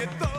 you.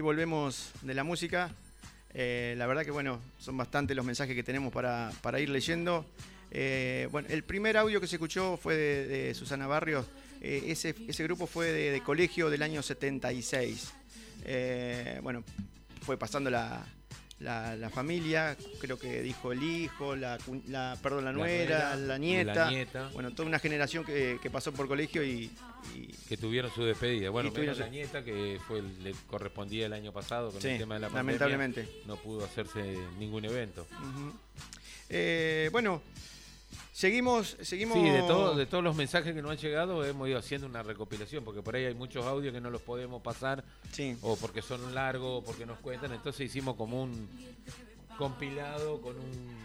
Volvemos de la música. Eh, la verdad que bueno, son bastantes los mensajes que tenemos para, ir leyendo. Eh, bueno, el primer audio que se escuchó fue de, Susana Barrios. Eh, ese, ese, grupo fue de, colegio del año 76. bueno, fue pasando la, la, familia, creo que dijo el hijo, la, perdón, la nuera, la, nieta, Bueno, toda una generación que, pasó por colegio y, Que tuvieron su despedida. Bueno, menos la nieta, que fue le correspondía el año pasado con el tema de la pandemia. Lamentablemente. No pudo hacerse ningún evento. Eh, bueno, Seguimos, seguimos. Sí, de, todo, de todos los mensajes que nos han llegado hemos ido haciendo una recopilación, porque por ahí hay muchos audios que no los podemos pasar, o porque son largos, o porque nos cuentan. Entonces hicimos como un compilado con un,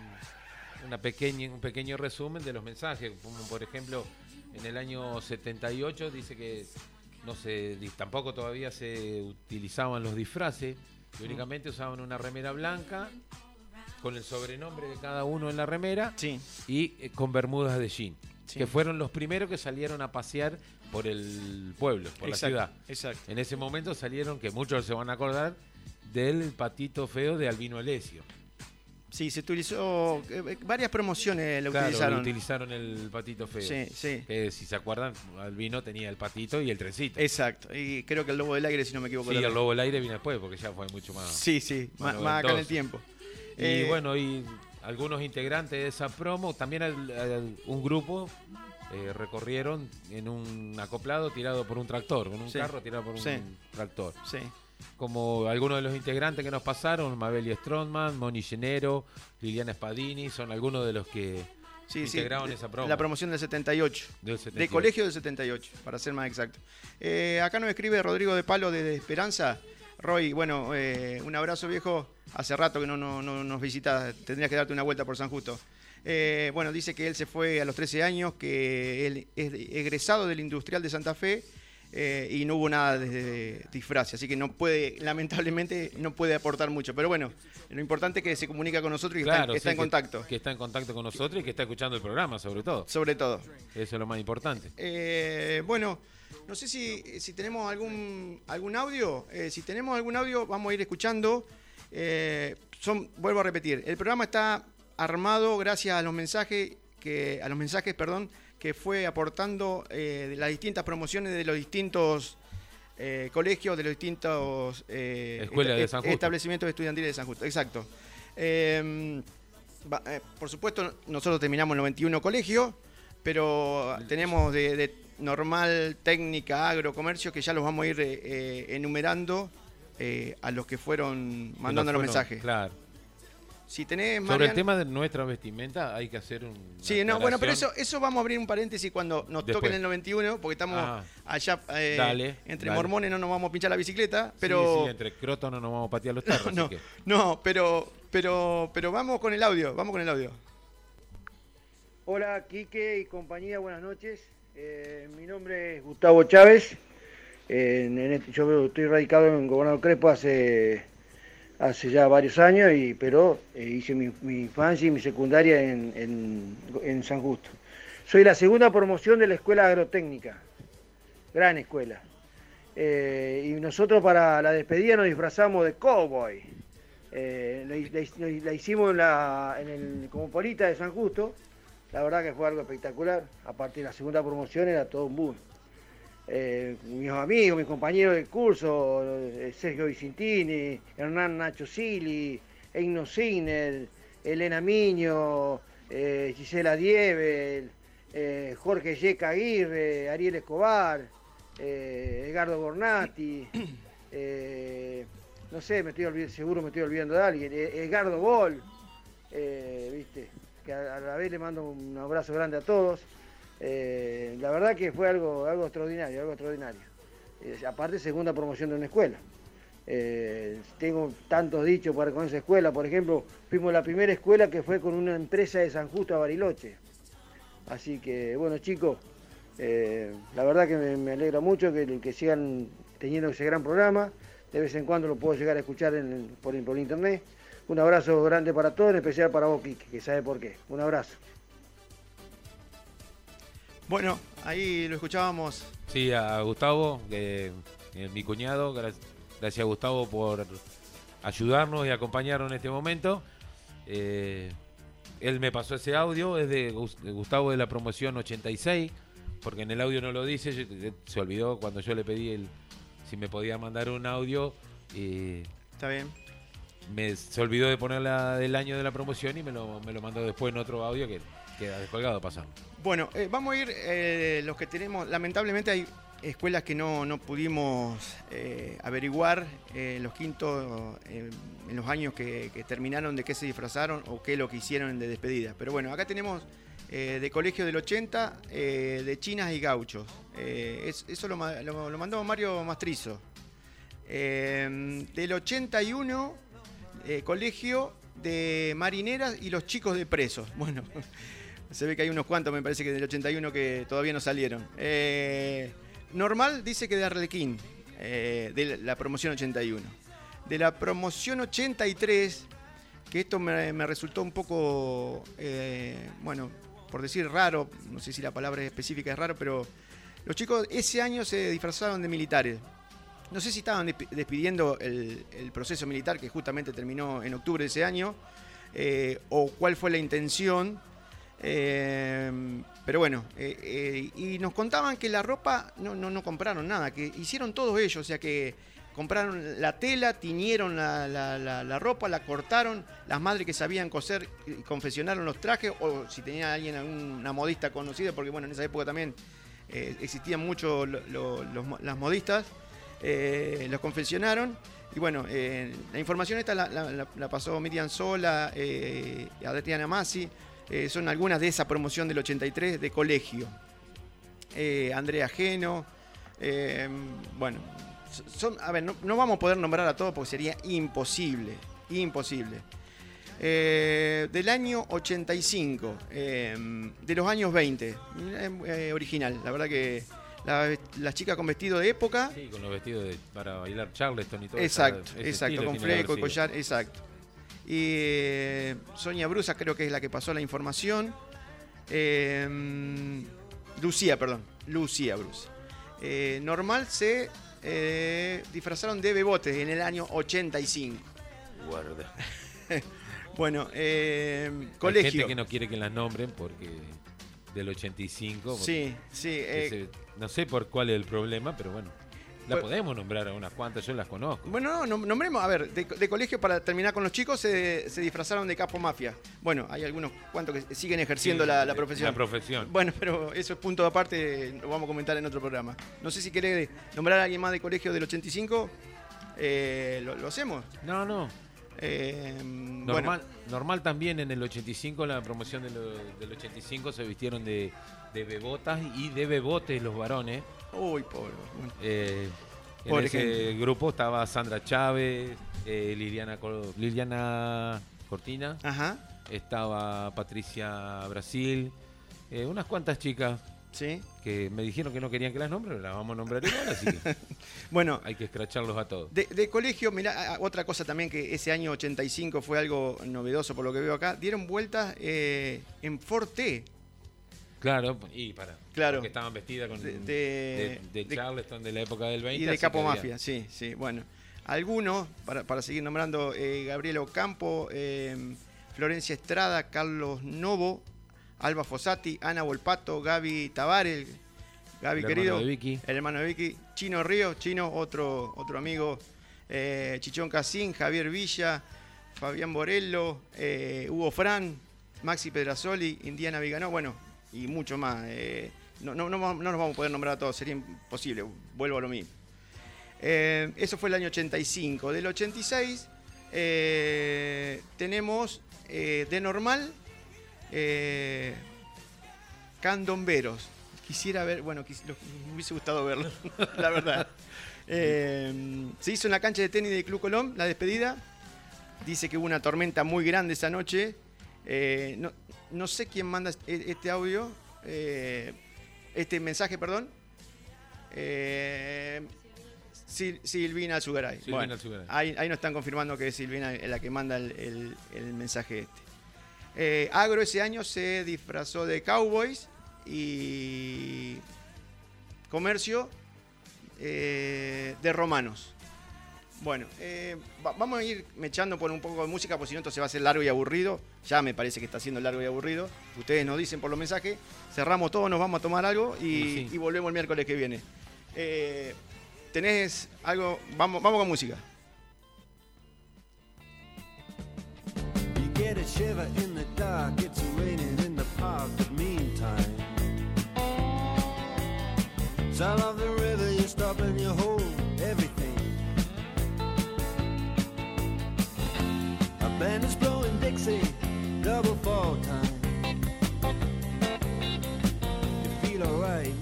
una pequeña, un pequeño resumen de los mensajes. Por ejemplo, en el año 78 dice que no se, tampoco todavía se utilizaban los disfraces, únicamente usaban una remera blanca con el sobrenombre de cada uno en la remera y eh, con bermudas de jean. Que fueron los primeros que salieron a pasear por el pueblo, por la ciudad. Exacto. En ese momento salieron, que muchos se van a acordar, del patito feo de Albino Alesio. Sí, se utilizó eh, eh, varias promociones lo claro, utilizaron. utilizaron el patito feo. Sí, sí. Que si se acuerdan, Albino tenía el patito y el trencito. Exacto. Y creo que el lobo del aire, si no me equivoco. Sí, el lobo del aire vino después, porque ya fue mucho más. Sí, sí, más, más acá en el tiempo. Y eh, bueno, y algunos integrantes de esa promo, también un grupo eh, recorrieron en un acoplado tirado por un tractor, con un carro tirado por un tractor. Sí. Como algunos de los integrantes que nos pasaron, Mabel Strongman, Moni Llenero, Liliana Spadini, son algunos de los que integraron esa promo. La promoción del 78, De colegio del 78, para ser más exacto. Eh, acá nos escribe Rodrigo de Palo de Esperanza. Roy, bueno, un abrazo viejo hace rato que no, nos visita, tendrías que darte una vuelta por San Justo. Eh, bueno, dice que él se fue a los 13 años, que él es egresado del Industrial de Santa Fe eh, y no hubo nada de disfraz, así que no puede, lamentablemente, no puede aportar mucho. Pero bueno, lo importante es que se comunica con nosotros y que está, en contacto. Que está en contacto con nosotros y que está escuchando el programa, sobre todo. Sobre todo. Eso es lo más importante. Eh, bueno, no sé si, si tenemos algún, algún audio. si tenemos algún audio, vamos a ir escuchando. Eh, son, vuelvo a repetir, el programa está armado gracias a los mensajes que, a los mensajes, perdón, que fue aportando eh, de las distintas promociones de los distintos eh, colegios, de los distintos establecimientos estudiantiles de San Justo. Exacto. Em, por supuesto, nosotros terminamos 91 colegios, pero tenemos de, normal, técnica, agro, comercio, que ya los vamos a ir enumerando eh, a los que fueron mandando los mensajes. Claro. si tenés Sobre el tema de nuestra vestimenta hay que hacer un. Sí, no, bueno, pero eso, eso vamos a abrir un paréntesis cuando nos toquen el 91, porque estamos ah. allá eh, entre mormones no nos vamos a pinchar la bicicleta, pero. Sí, sí entre crotos no nos vamos a patear los tarros. no, no, pero, pero, pero vamos con el audio, vamos con el audio. Hola, Quique y compañía, buenas noches. Eh, mi nombre es Gustavo Chávez. Este, yo estoy radicado en Gobernador Crespo hace, hace ya varios años, y, pero eh, hice mi, infancia y mi secundaria en, San Justo. Soy la segunda promoción de la Escuela Agrotécnica, gran escuela. Eh, y nosotros para la despedida nos disfrazamos de cowboy. la, hicimos en, la, en el Cosmopolita de San Justo la verdad que fue algo espectacular. A partir de la segunda promoción era todo un boom. Eh, mis amigos, mis compañeros de curso, eh, Sergio Vicentini, Hernán Nacho Sili, Eino Siner, Elena Miño, eh, Gisela Dievel, Jorge Yeca Aguirre, Ariel Escobar, Edgardo Bornati, no sé, me estoy olvidando, seguro me estoy olvidando de alguien, Edgardo Bol, ¿viste? que a, la vez le mando un abrazo grande a todos. Eh, la verdad que fue algo, algo extraordinario, algo extraordinario. Eh, aparte, segunda promoción de una escuela. Eh, tengo tantos dichos para con esa escuela. Por ejemplo, fuimos la primera escuela que fue con una empresa de San Justo a Bariloche. Así que, bueno, chicos, la verdad que me, alegra mucho que, sigan teniendo ese gran programa. De vez en cuando lo puedo llegar a escuchar por, por internet. Un abrazo grande para todos, en especial para vos, Kike, que sabe por qué. Un abrazo. Bueno, ahí lo escuchábamos. Sí, a Gustavo, que, mi cuñado, gracias, a Gustavo por ayudarnos y acompañarnos en este momento. Eh, él me pasó ese audio, es de Gustavo de la promoción 86, porque en el audio no lo dice, se olvidó cuando yo le pedí el, si me podía mandar un audio. Está bien me, se olvidó de poner la del año de la promoción y me lo, me lo mandó después en otro audio que queda descolgado pasamos. Bueno, eh, vamos a ir eh, los que tenemos, lamentablemente hay escuelas que no, no pudimos eh, averiguar los quintos en los años que, terminaron de qué se disfrazaron o qué lo que hicieron de despedida. Pero bueno, acá tenemos de colegio del 80, de chinas y gauchos. eso lo, lo, lo, mandó Mario Mastrizo. del 81 eh, colegio de marineras y los chicos de presos. Bueno, se ve que hay unos cuantos, me parece que del 81 que todavía no salieron. Eh, normal dice que de Arlequín, eh, de la promoción 81. De la promoción 83, que esto me, resultó un poco, bueno, por decir raro, no sé si la palabra específica es raro, pero los chicos ese año se disfrazaron de militares. No sé si estaban despidiendo el, proceso militar que justamente terminó en octubre de ese año, eh, o cuál fue la intención. Eh, pero bueno, eh, y nos contaban que la ropa no, no, compraron nada, que hicieron todos ellos, o sea que compraron la tela, tiñeron la, ropa, la cortaron, las madres que sabían coser confeccionaron los trajes, o si tenía alguien, alguna modista conocida, porque bueno, en esa época también existían mucho las modistas. Eh, los confeccionaron. Y bueno, eh, la información esta la, pasó Miriam Sola, eh, Adriana Masi, eh, son algunas de esa promoción del 83 de colegio. Andrea Geno, bueno, son, a ver, no, vamos a poder nombrar a todos porque sería imposible, imposible. del año 85, de los años 20, original, la verdad que las chicas con vestido de época. Sí, con los vestidos para bailar Charleston y todo Exacto, exacto, con fleco y collar, exacto. Y eh, Sonia Brusa creo que es la que pasó la información. Eh, Lucía, perdón, Lucía Brusa. Eh, normal se disfrazaron de bebotes en el año 85. Guarda. bueno, colegio. Hay gente que no quiere que las nombren porque del 85. Sí, sí. no sé por cuál es el problema, pero bueno. La podemos nombrar a unas cuantas, yo las conozco. Bueno, no, nombremos, a ver, de, colegio para terminar con los chicos se, disfrazaron de capo mafia. Bueno, hay algunos cuantos que siguen ejerciendo la, profesión. La profesión. Bueno, pero eso es punto aparte, lo vamos a comentar en otro programa. No sé si querés nombrar a alguien más de colegio del 85, eh, ¿lo, hacemos? No, no. Eh, normal, normal también en el 85, la promoción del 85 se vistieron de, bebotas y de bebotes los varones. Uy, pobre. Eh, en ese grupo estaba Sandra Chávez, eh, Liliana, Liliana Cortina, Ajá. estaba Patricia Brasil, unas cuantas chicas ¿Sí? Que me dijeron que no querían que las nombre, las vamos a nombrar igual, así que bueno, hay que escracharlos a todos. De, colegio, mira, otra cosa también que ese año 85 fue algo novedoso por lo que veo acá, dieron vueltas eh, en Forte. Claro, y para. Claro. Que estaban vestidas con de, Charleston de la época del 20. Y de Capo Mafia, sí, sí. Bueno, algunos, para, seguir nombrando, eh, Gabriel Ocampo, eh, Florencia Estrada, Carlos Novo, Alba Fossati, Ana Volpato, Gaby Tavares, Gaby querido, el hermano de Vicky, Chino Río, Chino, otro, otro amigo, eh, Chichón Casín, Javier Villa, Fabián Borello, eh, Hugo Fran, Maxi Pedrasoli, Indiana Viganó, bueno, y mucho más. Eh, no, no, no, nos vamos a poder nombrar a todos, sería imposible, vuelvo a lo mismo. eso fue el año 85. Del 86 tenemos de normal eh, candomberos. Quisiera ver, bueno, me hubiese gustado verlo, la verdad. Eh, se hizo en la cancha de tenis de Club Colón, la despedida. Dice que hubo una tormenta muy grande esa noche. Eh, no, sé quién manda e-, este audio, eh, este mensaje, perdón. Silvina Alzugaray. Silvina Ahí, ahí, nos están confirmando que es Silvina la que manda el mensaje este. Eh, Agro ese año se disfrazó de Cowboys y Comercio eh, de Romanos. Bueno, eh, vamos a ir mechando por un poco de música, porque si no, esto se va a hacer largo y aburrido. Ya me parece que está siendo largo y aburrido. Ustedes nos dicen por los mensajes. Cerramos todo, nos vamos a tomar algo y, y volvemos el miércoles que viene. ¿Tenés algo? Vamos, vamos con música. get a shiver in the dark. It's raining in the park, but meantime, sound of the river, you stop and you hold band is blowing Dixie, double fall time. You feel alright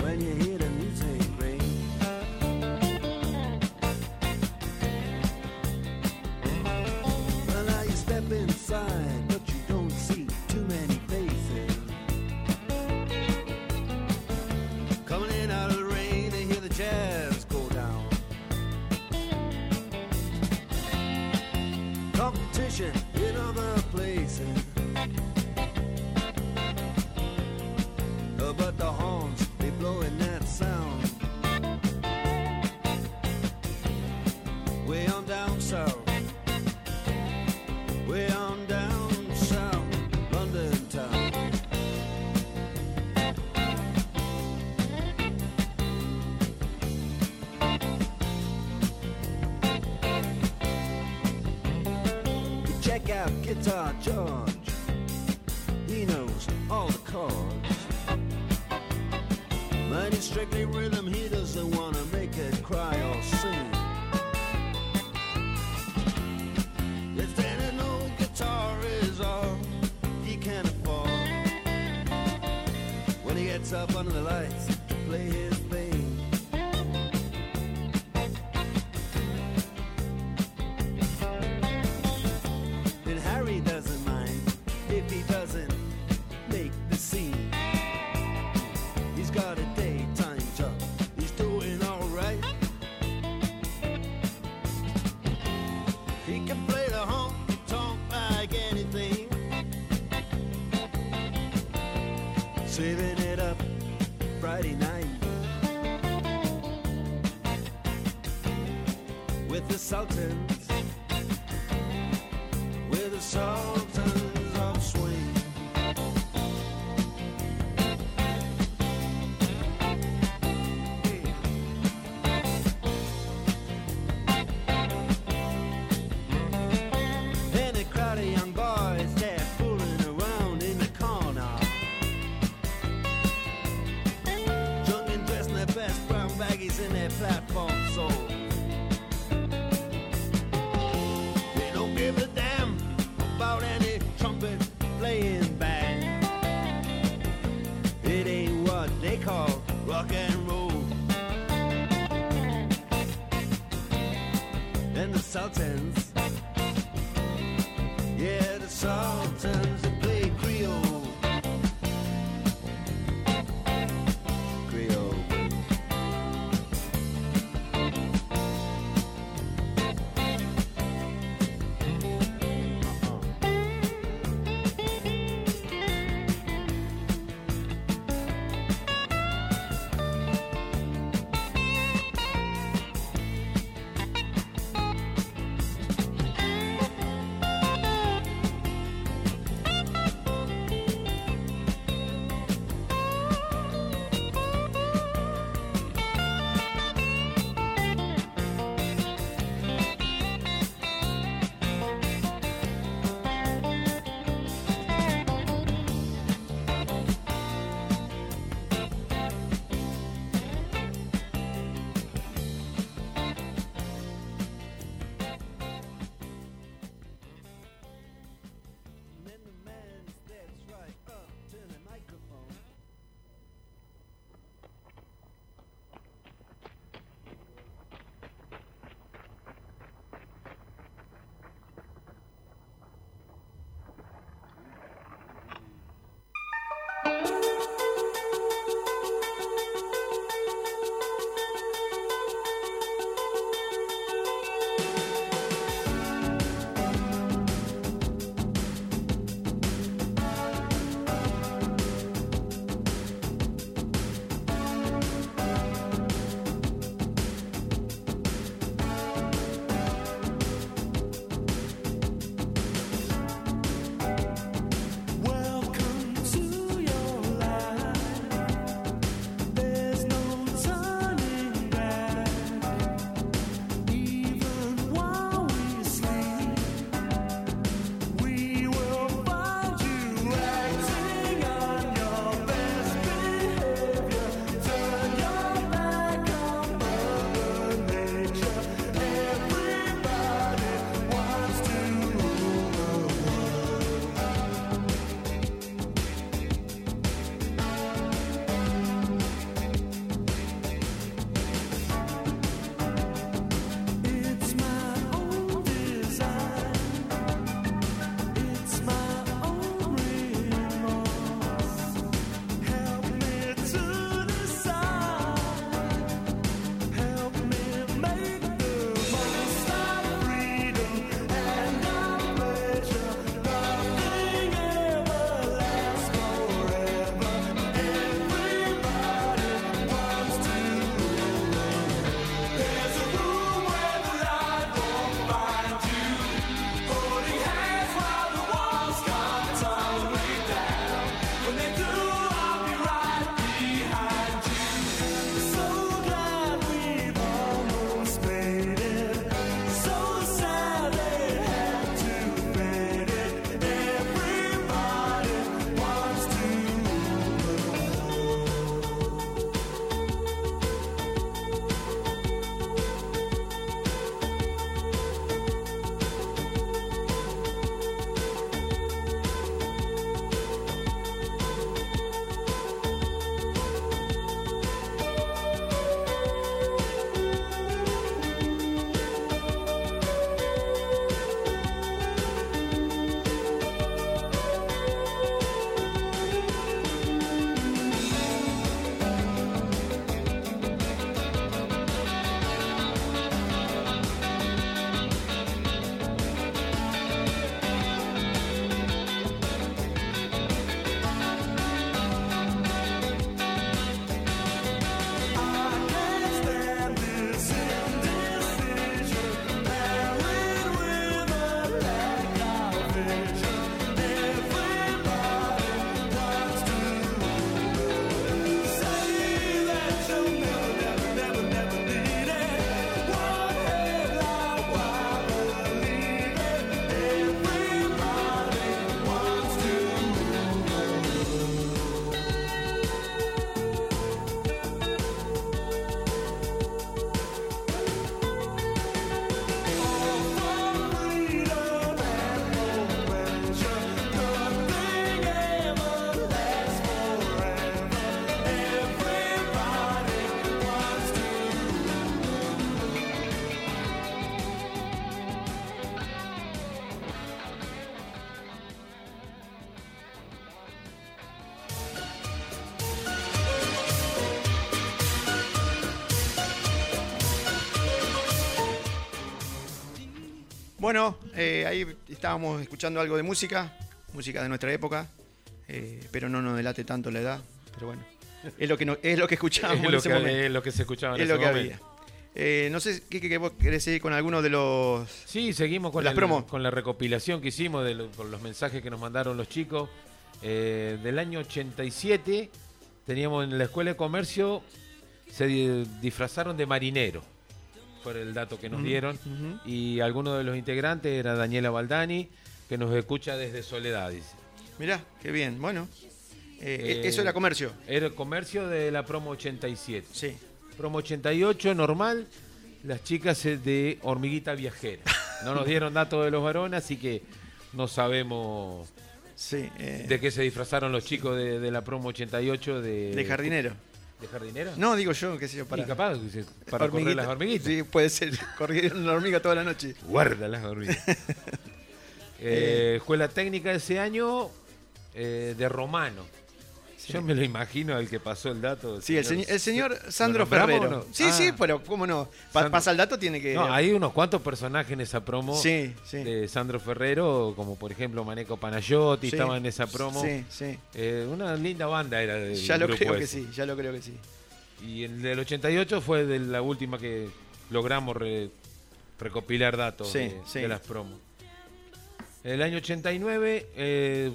when you hear the music ring. Well, now you step inside. in Yeah. Bueno, eh, ahí estábamos escuchando algo de música, música de nuestra época, eh, pero no nos delate tanto la edad, pero bueno, es lo que, no, es lo que escuchábamos es en lo ese que, momento. Es lo que se escuchaba en es ese lo que momento. había. Eh, no sé, ¿qué, qué, vos querés seguir con alguno de los... Sí, seguimos con, Las el- promos. con la recopilación que hicimos, de lo- con los mensajes que nos mandaron los chicos. Eh, del año 87 teníamos en la Escuela de Comercio, se di- disfrazaron de marinero, fue el dato que nos dieron. Y alguno de los integrantes era Daniela Baldani, que nos escucha desde Soledad, dice. Mirá, qué bien, bueno. Eh, Eh, eso era comercio. Era el comercio de la promo 87. Sí. Promo 88, normal. Las chicas eh, de Hormiguita Viajera. No nos dieron datos de los varones, así que no sabemos Sí. eh, de qué se disfrazaron los chicos de, de la promo 88 de... de jardinero. ¿De jardinero? No, digo yo, qué sé yo, para... Y capaz, para correr las hormiguitas. Sí, puede ser. Corrieron la hormiga toda la noche. Guarda las hormigas. Eh, escuela técnica ese año eh, de Romano. Yo me lo imagino al que pasó el dato. Sí, el, señor, el señor ¿Lo Sandro Ferrero. no? Sí, Ah. sí, pero cómo no. Pa- Sandro. pasa el dato, tiene que. No, hay unos cuantos personajes en esa promo Sí, sí. de Sandro Ferrero, como por ejemplo Maneco Panayotti, Sí. estaba en esa promo. Sí, sí. Eh, una linda banda era del Ya lo creo que sí, ya lo creo que sí. Y el del 88 fue de la última que logramos re- recopilar datos Sí, de, sí. de las promos. El año 89 eh,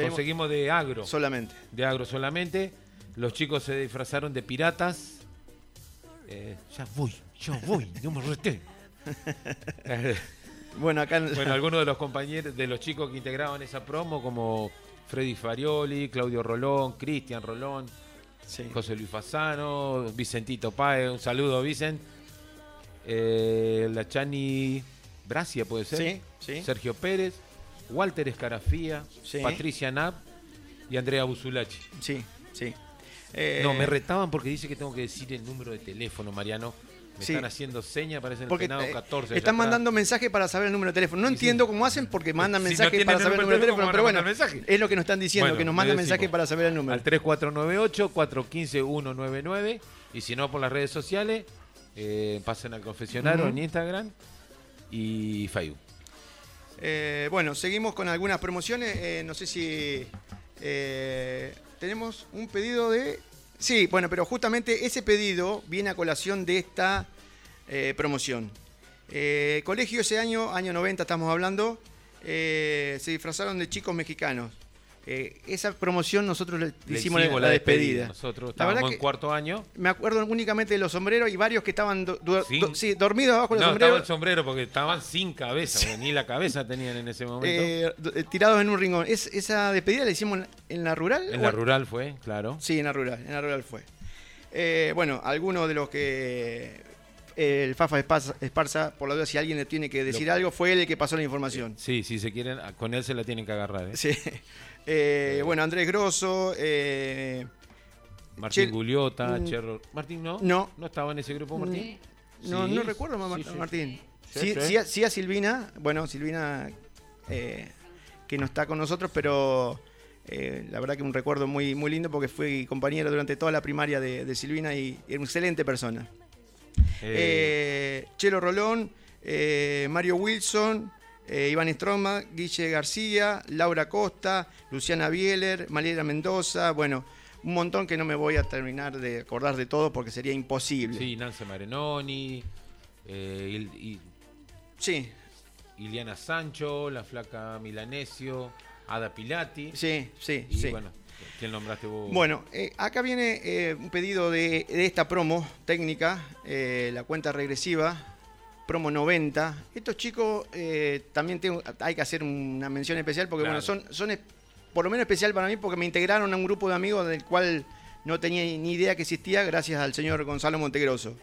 Tenemos- conseguimos de agro, Solamente. de agro solamente. Los chicos se disfrazaron de piratas. Eh, ya voy, ya voy, no me reté. Bueno, acá. Bueno, algunos de los compañeros, de los chicos que integraban esa promo, como Freddy Farioli, Claudio Rolón, Cristian Rolón, sí. José Luis Fasano, Vicentito Paez, un saludo, Vicent. Eh, la Chani Bracia, puede ser. Sí, sí. Sergio Pérez, Walter Escarafía, Sí. Patricia Knapp y Andrea Busulachi. Sí, sí. Eh, No, me retaban porque dice que tengo que decir el número de teléfono, Mariano. Me Sí. están haciendo seña, parece el porque penado eh, 14. allá están mandando mensajes para saber el número de teléfono. No Sí, entiendo cómo hacen porque mandan Si no mensajes para saber el número de teléfono, ¿cómo pero bueno, es lo que nos están diciendo, Bueno, que nos mandan mensajes para saber el número. Al 3498-415-199. Y si no, por las redes sociales, eh, pasen al confesionario en Instagram y Facebook. Eh, bueno, seguimos con algunas promociones. Eh, no sé si eh, tenemos un pedido de... Sí, bueno, pero justamente ese pedido viene a colación de esta promoción. Colegio ese año, año 90 estamos hablando, se disfrazaron de chicos mexicanos. Eh, esa promoción nosotros le Le hicimos, la, la despedida. Nosotros estábamos en cuarto año. Me acuerdo únicamente de los sombreros y varios que estaban do- do- do- sí, dormidos abajo de No, los estaba sombreros. el sombrero porque estaban sin cabeza, ni la cabeza tenían en ese momento. eh, eh, tirados en un rincón. ¿Es, ¿Esa despedida la hicimos en, en la rural? en la rural fue, claro. Sí, en la rural, en la rural fue. Eh, bueno, algunos de los que el Fafa Esparza, Esparza, por la duda, si alguien le tiene que decir Lo- algo, fue él el que pasó la información. Sí, si se quieren, con él se la tienen que agarrar. ¿eh? Sí. Eh, bueno, Andrés Grosso, eh, Martín Che- Guliota, Mm, Cherro. Martín no. no. ¿No estaba en ese grupo, Martín? no, Sí, no recuerdo sí, sí. Martín. Sí, Sí, sí. sí a- sí a Silvina, bueno, Silvina eh, que no está con nosotros, pero eh, la verdad que un recuerdo muy, muy lindo porque fui compañero durante toda la primaria de, de Silvina y era una excelente persona. Eh, Eh, Chelo Rolón, eh, Mario Wilson, eh, Iván Stroma, Guille García, Laura Costa, Luciana Bieler, Malera Mendoza, bueno, un montón que no me voy a terminar de acordar de todo porque sería imposible. sí, Nance Marenoni, eh, Il- sí, Iliana Sancho, la flaca Milanesio, Ada Pilati. sí, sí. Y sí. bueno, ¿quién nombraste vos? Bueno, eh, acá viene eh, un pedido de, de esta promo técnica, eh, la cuenta regresiva, promo 90. Estos chicos eh, también tengo- hay que hacer una mención especial porque Claro. bueno, son, por lo menos especial para mí porque me integraron a un grupo de amigos del cual no tenía ni idea que existía gracias al señor Gonzalo Montegroso.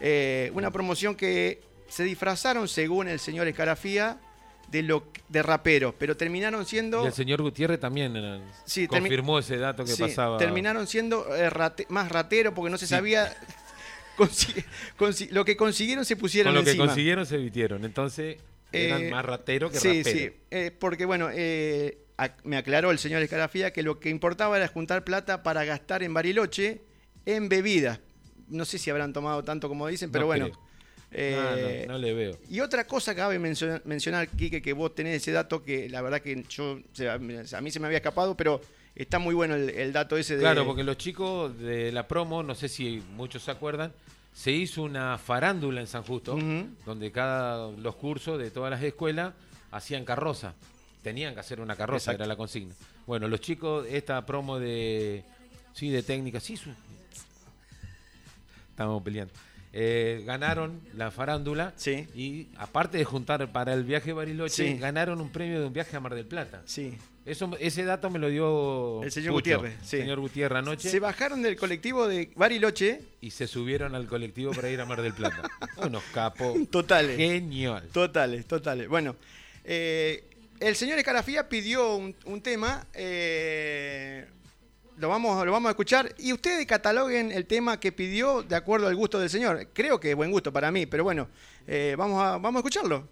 Eh, una promoción que se disfrazaron según el señor Escarafía de, lo, de raperos, pero terminaron siendo... Y el señor Gutiérrez también eh, Sí, confirmó ese dato que Sí, pasaba. Terminaron siendo eh, rate- más ratero porque no se Sí. sabía. consi- lo que consiguieron se pusieron Con lo que consiguieron se vitieron. Entonces eran Eh, más ratero que sí, rapero. sí. eh, porque bueno, eh, me aclaró el señor Escarafía que lo que importaba era juntar plata para gastar en Bariloche en bebidas. No sé si habrán tomado tanto como dicen, pero No bueno. creo. Eh, no, le veo. Y otra cosa que cabe mencionar, mencionar, Quique, que vos tenés ese dato que la verdad que yo a mí se me había escapado, pero está muy bueno el, dato ese de... Claro, porque los chicos de la promo, no sé si muchos se acuerdan, se hizo una farándula en San Justo, donde cada los cursos de todas las escuelas hacían carroza. Tenían que hacer una carroza, era la consigna. Bueno, los chicos, esta promo de sí, de técnica, sí, estamos peleando. Eh, ganaron la farándula sí. y aparte de juntar para el viaje Bariloche, ganaron un premio de un viaje a Mar del Plata. Sí. Eso, ese dato me lo dio el señor Gutiérrez. señor Gutiérrez anoche. Se bajaron del colectivo de Bariloche y se subieron al colectivo para ir a Mar del Plata. Unos capos. Totales. Genial. Totales, totales. Bueno, eh, el señor Escarafía pidió un, tema. Eh, lo vamos, lo vamos a escuchar y ustedes cataloguen el tema que pidió de acuerdo al gusto del señor. Creo que buen gusto para mí, pero bueno, eh, vamos, a, vamos a escucharlo.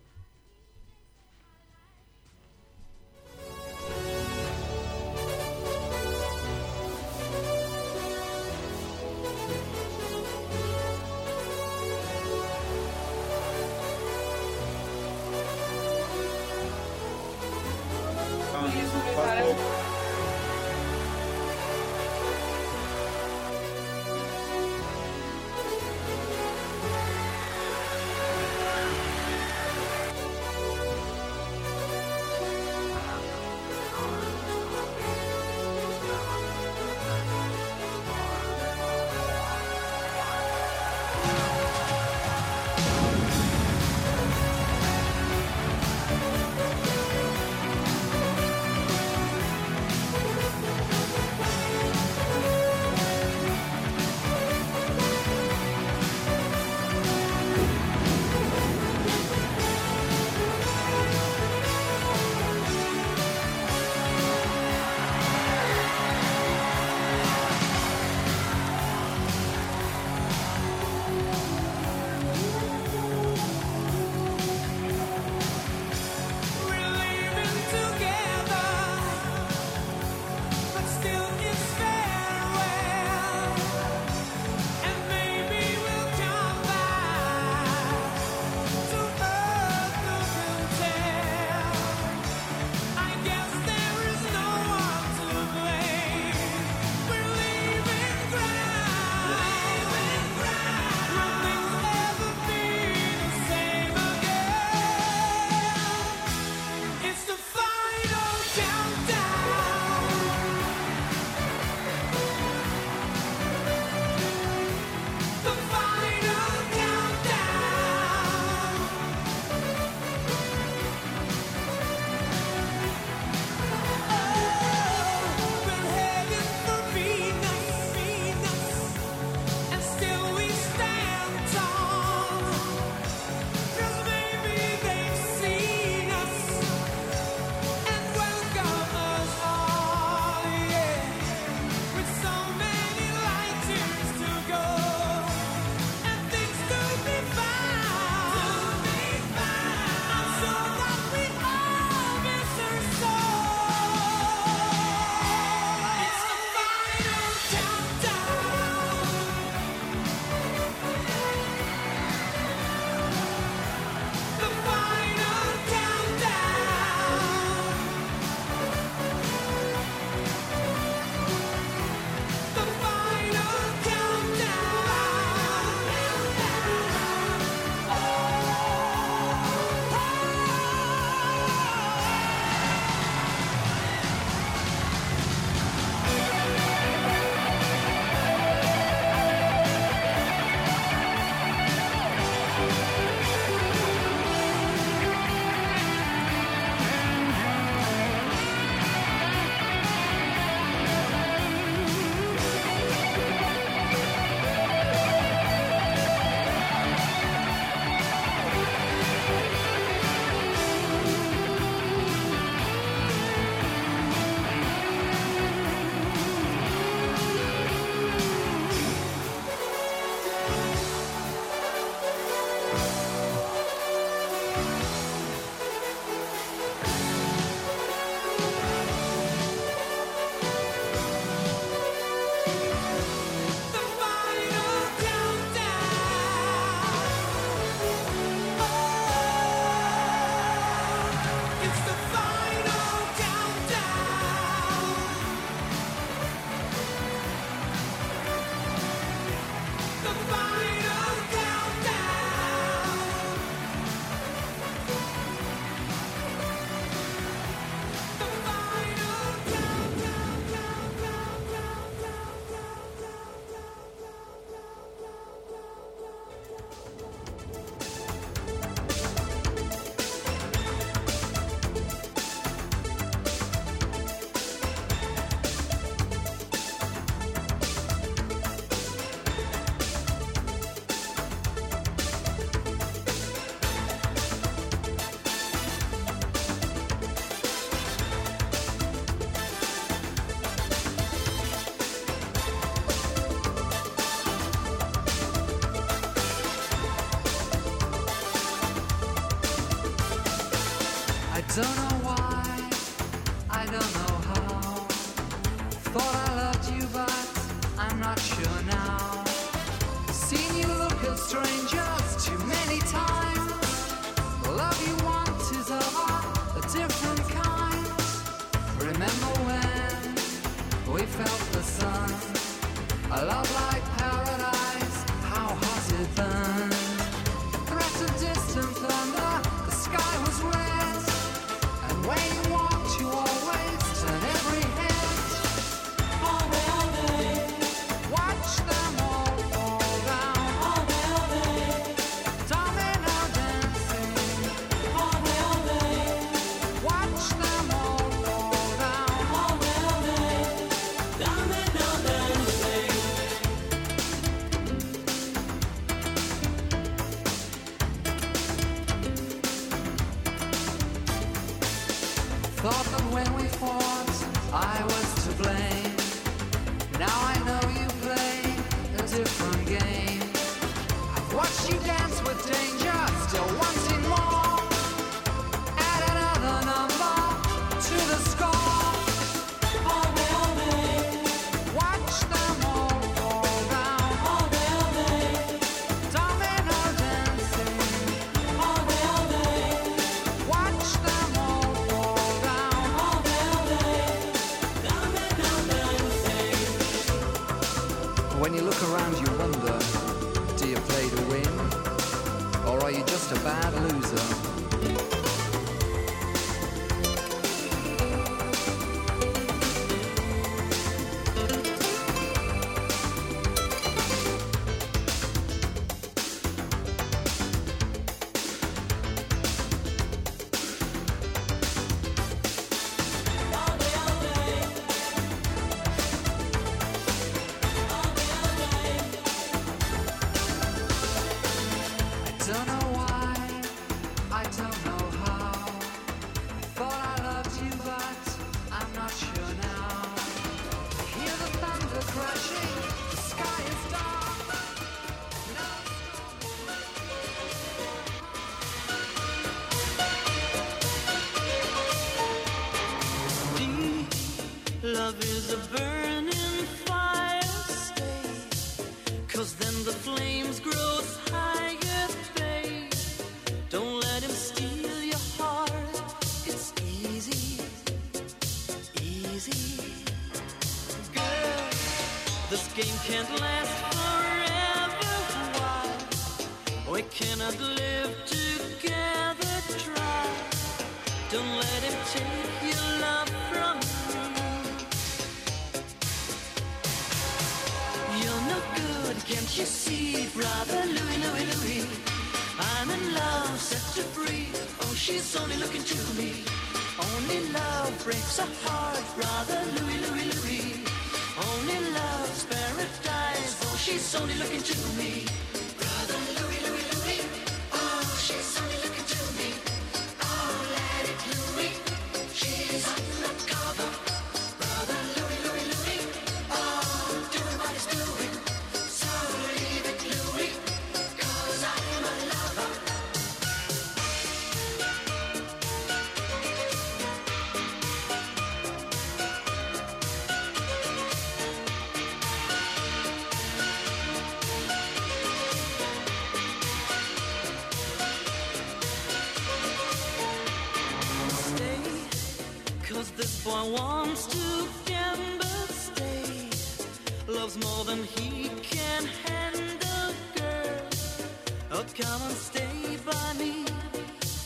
Oh, come and stay by me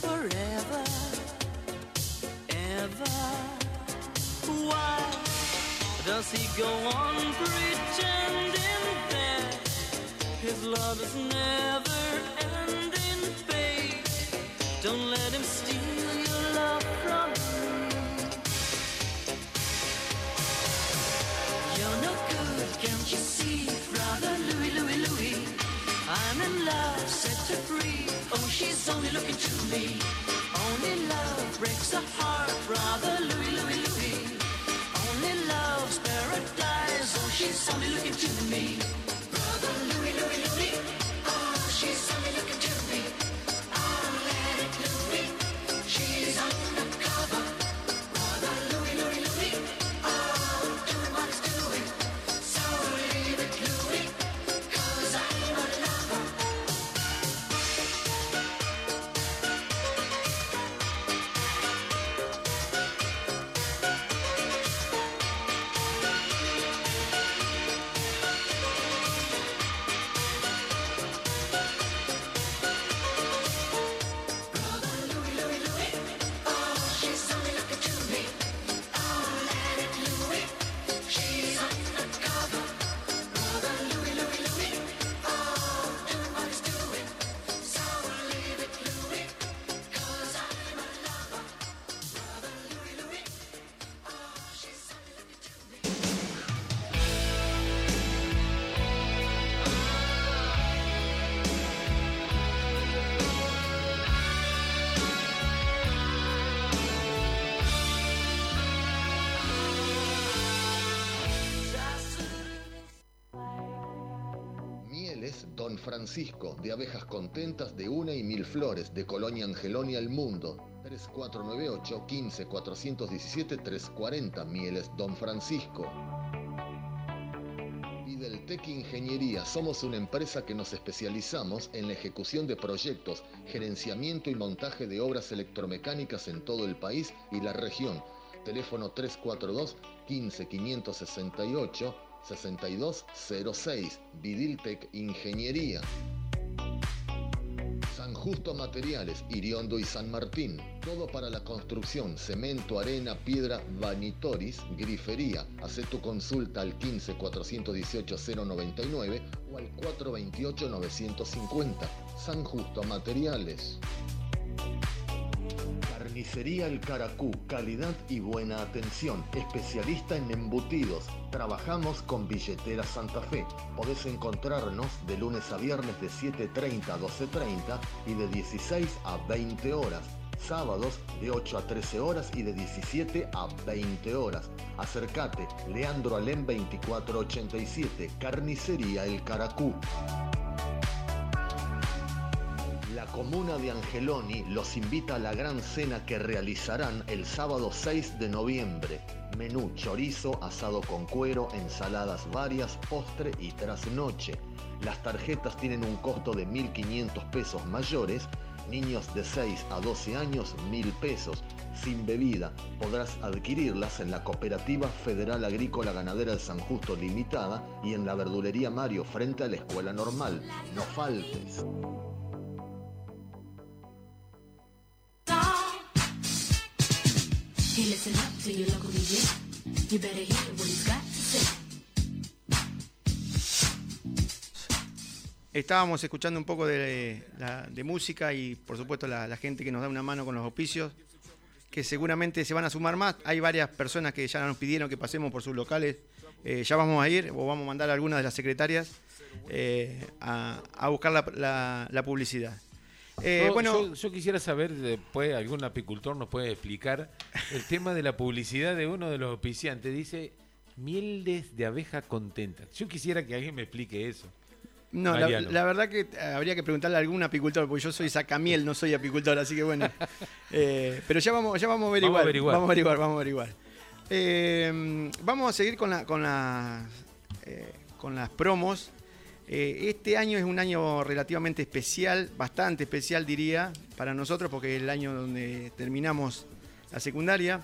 forever, ever. Why does he go on pretending that his love is never ending, babe? Don't let him steal. She's only looking to me. Only love breaks a heart, brother. Francisco, de abejas contentas de una y mil flores, de Colonia Angeloni al mundo. 3498 15 417 340 Mieles Don Francisco. Y del Tec Ingeniería somos una empresa que nos especializamos en la ejecución de proyectos, gerenciamiento y montaje de obras electromecánicas en todo el país y la región. Teléfono 342 15 568 6206, Vidiltec Ingeniería. San Justo Materiales, Iriondo y San Martín. Todo para la construcción, cemento, arena, piedra, vanitoris, grifería. Haz tu consulta al 15 418 099 o al 428 950. San Justo Materiales. Carnicería El Caracú, calidad y buena atención. Especialista en embutidos. Trabajamos con billetera Santa Fe. Podés encontrarnos de lunes a viernes de 7.30 a 12.30 y de 16 a 20 horas. Sábados de 8 a 13 horas y de 17 a 20 horas. Acércate, Leandro Alem 2487, Carnicería El Caracú comuna de Angeloni los invita a la gran cena que realizarán el sábado 6 de noviembre. Menú chorizo, asado con cuero, ensaladas varias, postre y trasnoche. Las tarjetas tienen un costo de 1.500 pesos mayores, niños de 6 a 12 años 1.000 pesos, sin bebida. Podrás adquirirlas en la Cooperativa Federal Agrícola Ganadera de San Justo Limitada y en la verdulería Mario frente a la Escuela Normal. No faltes. Estábamos escuchando un poco de, música y por supuesto la, gente que nos da una mano con los auspicios, que seguramente se van a sumar más. Hay varias personas que ya nos pidieron que pasemos por sus locales. Eh, ya vamos a ir o vamos a mandar a algunas de las secretarias eh, a, buscar la publicidad. Eh, bueno, yo, quisiera saber, después algún apicultor nos puede explicar el tema de la publicidad de uno de los auspiciantes. Dice mieles de abeja contenta. Yo quisiera que alguien me explique eso. No, la, verdad que habría que preguntarle a algún apicultor, porque yo soy sacamiel, no soy apicultor, así que bueno. Eh, pero ya vamos, ya vamos a averiguar. Vamos a averiguar, vamos a averiguar. Eh, vamos a seguir con, la, con, con las promos. Eh, este año es un año relativamente especial, bastante especial diría, para nosotros, porque es el año donde terminamos la secundaria.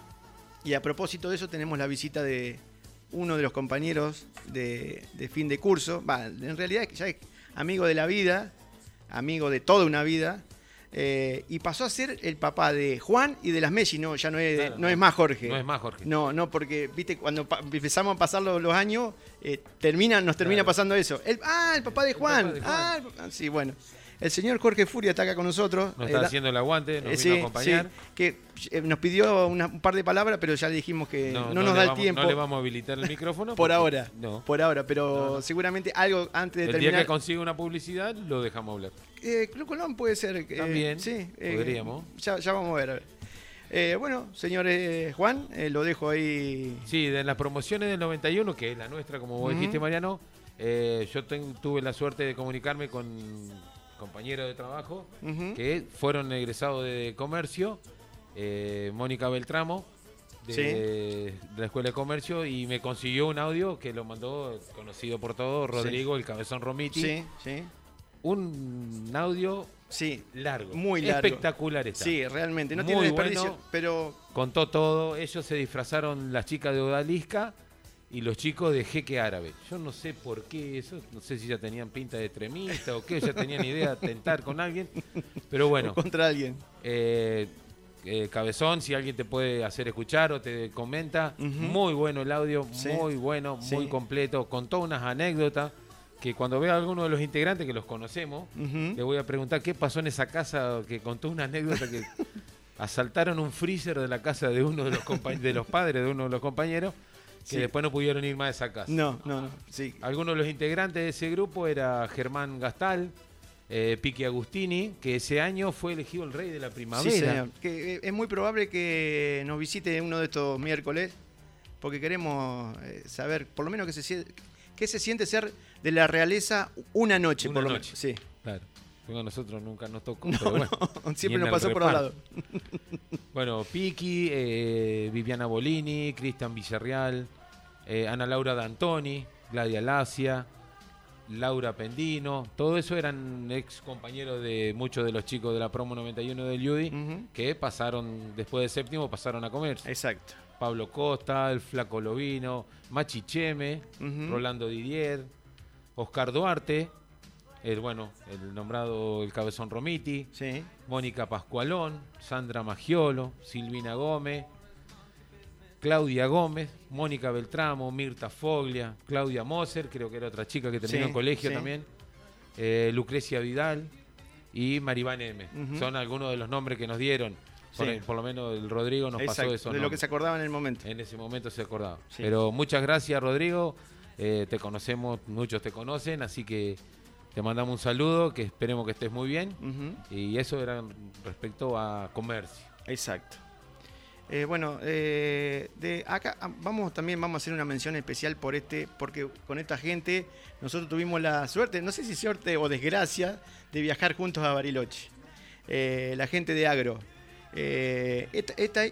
Y a propósito de eso tenemos la visita de uno de los compañeros de, fin de curso. en realidad ya es amigo de la vida, amigo de toda una vida, eh, y pasó a ser el papá de Juan y de las Messi, no, ya no es, no, es más Jorge. No es más Jorge. No, no, porque, viste, cuando empezamos a pasar los, años, eh, nos termina pasando eso. ah, el papá de Juan. Ah, sí, bueno. El señor Jorge Furia está acá con nosotros. Nos está eh, haciendo el aguante, nos vino a acompañar. que nos pidió un par de palabras, pero ya le dijimos que no, nos da el tiempo. No le vamos a habilitar el micrófono. por ahora. No. Por ahora, pero seguramente algo antes de terminar. El día que consiga una publicidad, lo dejamos hablar. Eh, Club Colón puede ser. Eh, También. Sí. Eh, podríamos. Ya, vamos a ver. Eh, bueno, señor Juan, lo dejo ahí. Sí, de las promociones del 91, que es la nuestra, como vos dijiste, Mariano, yo tuve la suerte de comunicarme con compañeros de trabajo que fueron egresados de comercio, Mónica Beltramo, de, la Escuela de Comercio, y me consiguió un audio que lo mandó, conocido por todos, Rodrigo, el Cabezón Romiti. Sí, sí un audio sí, largo. Muy largo. Espectacular está. Sí, realmente. No tiene desperdicio, pero. Contó todo. Ellos se disfrazaron, las chicas de Odalisca y los chicos de Jeque Árabe. Yo no sé por qué eso. No sé si ya tenían pinta de extremista o qué. Ya tenían idea de atentar con alguien. Pero bueno. contra alguien. Eh, eh, Cabezón, si alguien te puede hacer escuchar o te comenta. Muy bueno el audio, muy bueno, muy completo. Contó unas anécdotas que cuando vea a alguno de los integrantes que los conocemos, le voy a preguntar qué pasó en esa casa, que contó una anécdota que asaltaron un freezer de la casa de uno de los, de los padres de uno de los compañeros, que después no pudieron ir más a esa casa. No, no, no. Sí. Algunos de los integrantes de ese grupo era Germán Gastal, eh, Piqui Agustini, que ese año fue elegido el rey de la primavera. Sí, señor. Que, eh, es muy probable que nos visite uno de estos miércoles, porque queremos eh, saber, por lo menos se ¿Qué se siente ser de la realeza una noche, Una por lo noche. menos? Sí. Claro. A nosotros nunca nos tocó, No, pero bueno. no, siempre nos pasó por al lado. reparto. Bueno, Piki, eh, Viviana Bolini, Cristian Villarreal, eh, Ana Laura D'Antoni, Gladia Lacia, Laura Pendino, todo eso eran ex compañeros de muchos de los chicos de la promo 91 del Ujú. que pasaron, después de séptimo, pasaron a comer. Exacto. Pablo Costa, el Flaco Lovino, Machi Cheme, Ujú. Rolando Didier, Oscar Duarte, el bueno, el nombrado el Cabezón Romiti, Sí. Mónica Pascualón, Sandra Magiolo, Silvina Gómez, Claudia Gómez, Mónica Beltramo, Mirta Foglia, Claudia Moser, creo que era otra chica que terminó Sí, en colegio sí. también, eh, Lucrecia Vidal y Maribán M. Son algunos de los nombres que nos dieron. Por, Sí. por lo menos el Rodrigo nos Exacto, pasó eso. de lo que se acordaba en el momento. En ese momento se acordaba. Pero muchas gracias, Rodrigo. Eh, te conocemos, muchos te conocen, así que te mandamos un saludo, que esperemos que estés muy bien. Y eso era respecto a comercio. Exacto. Eh, bueno, eh, de acá ah, vamos también vamos a hacer una mención especial por este, porque con esta gente nosotros tuvimos la suerte, no sé si suerte o desgracia, de viajar juntos a Bariloche. Eh, la gente de Agro. Esta, esta,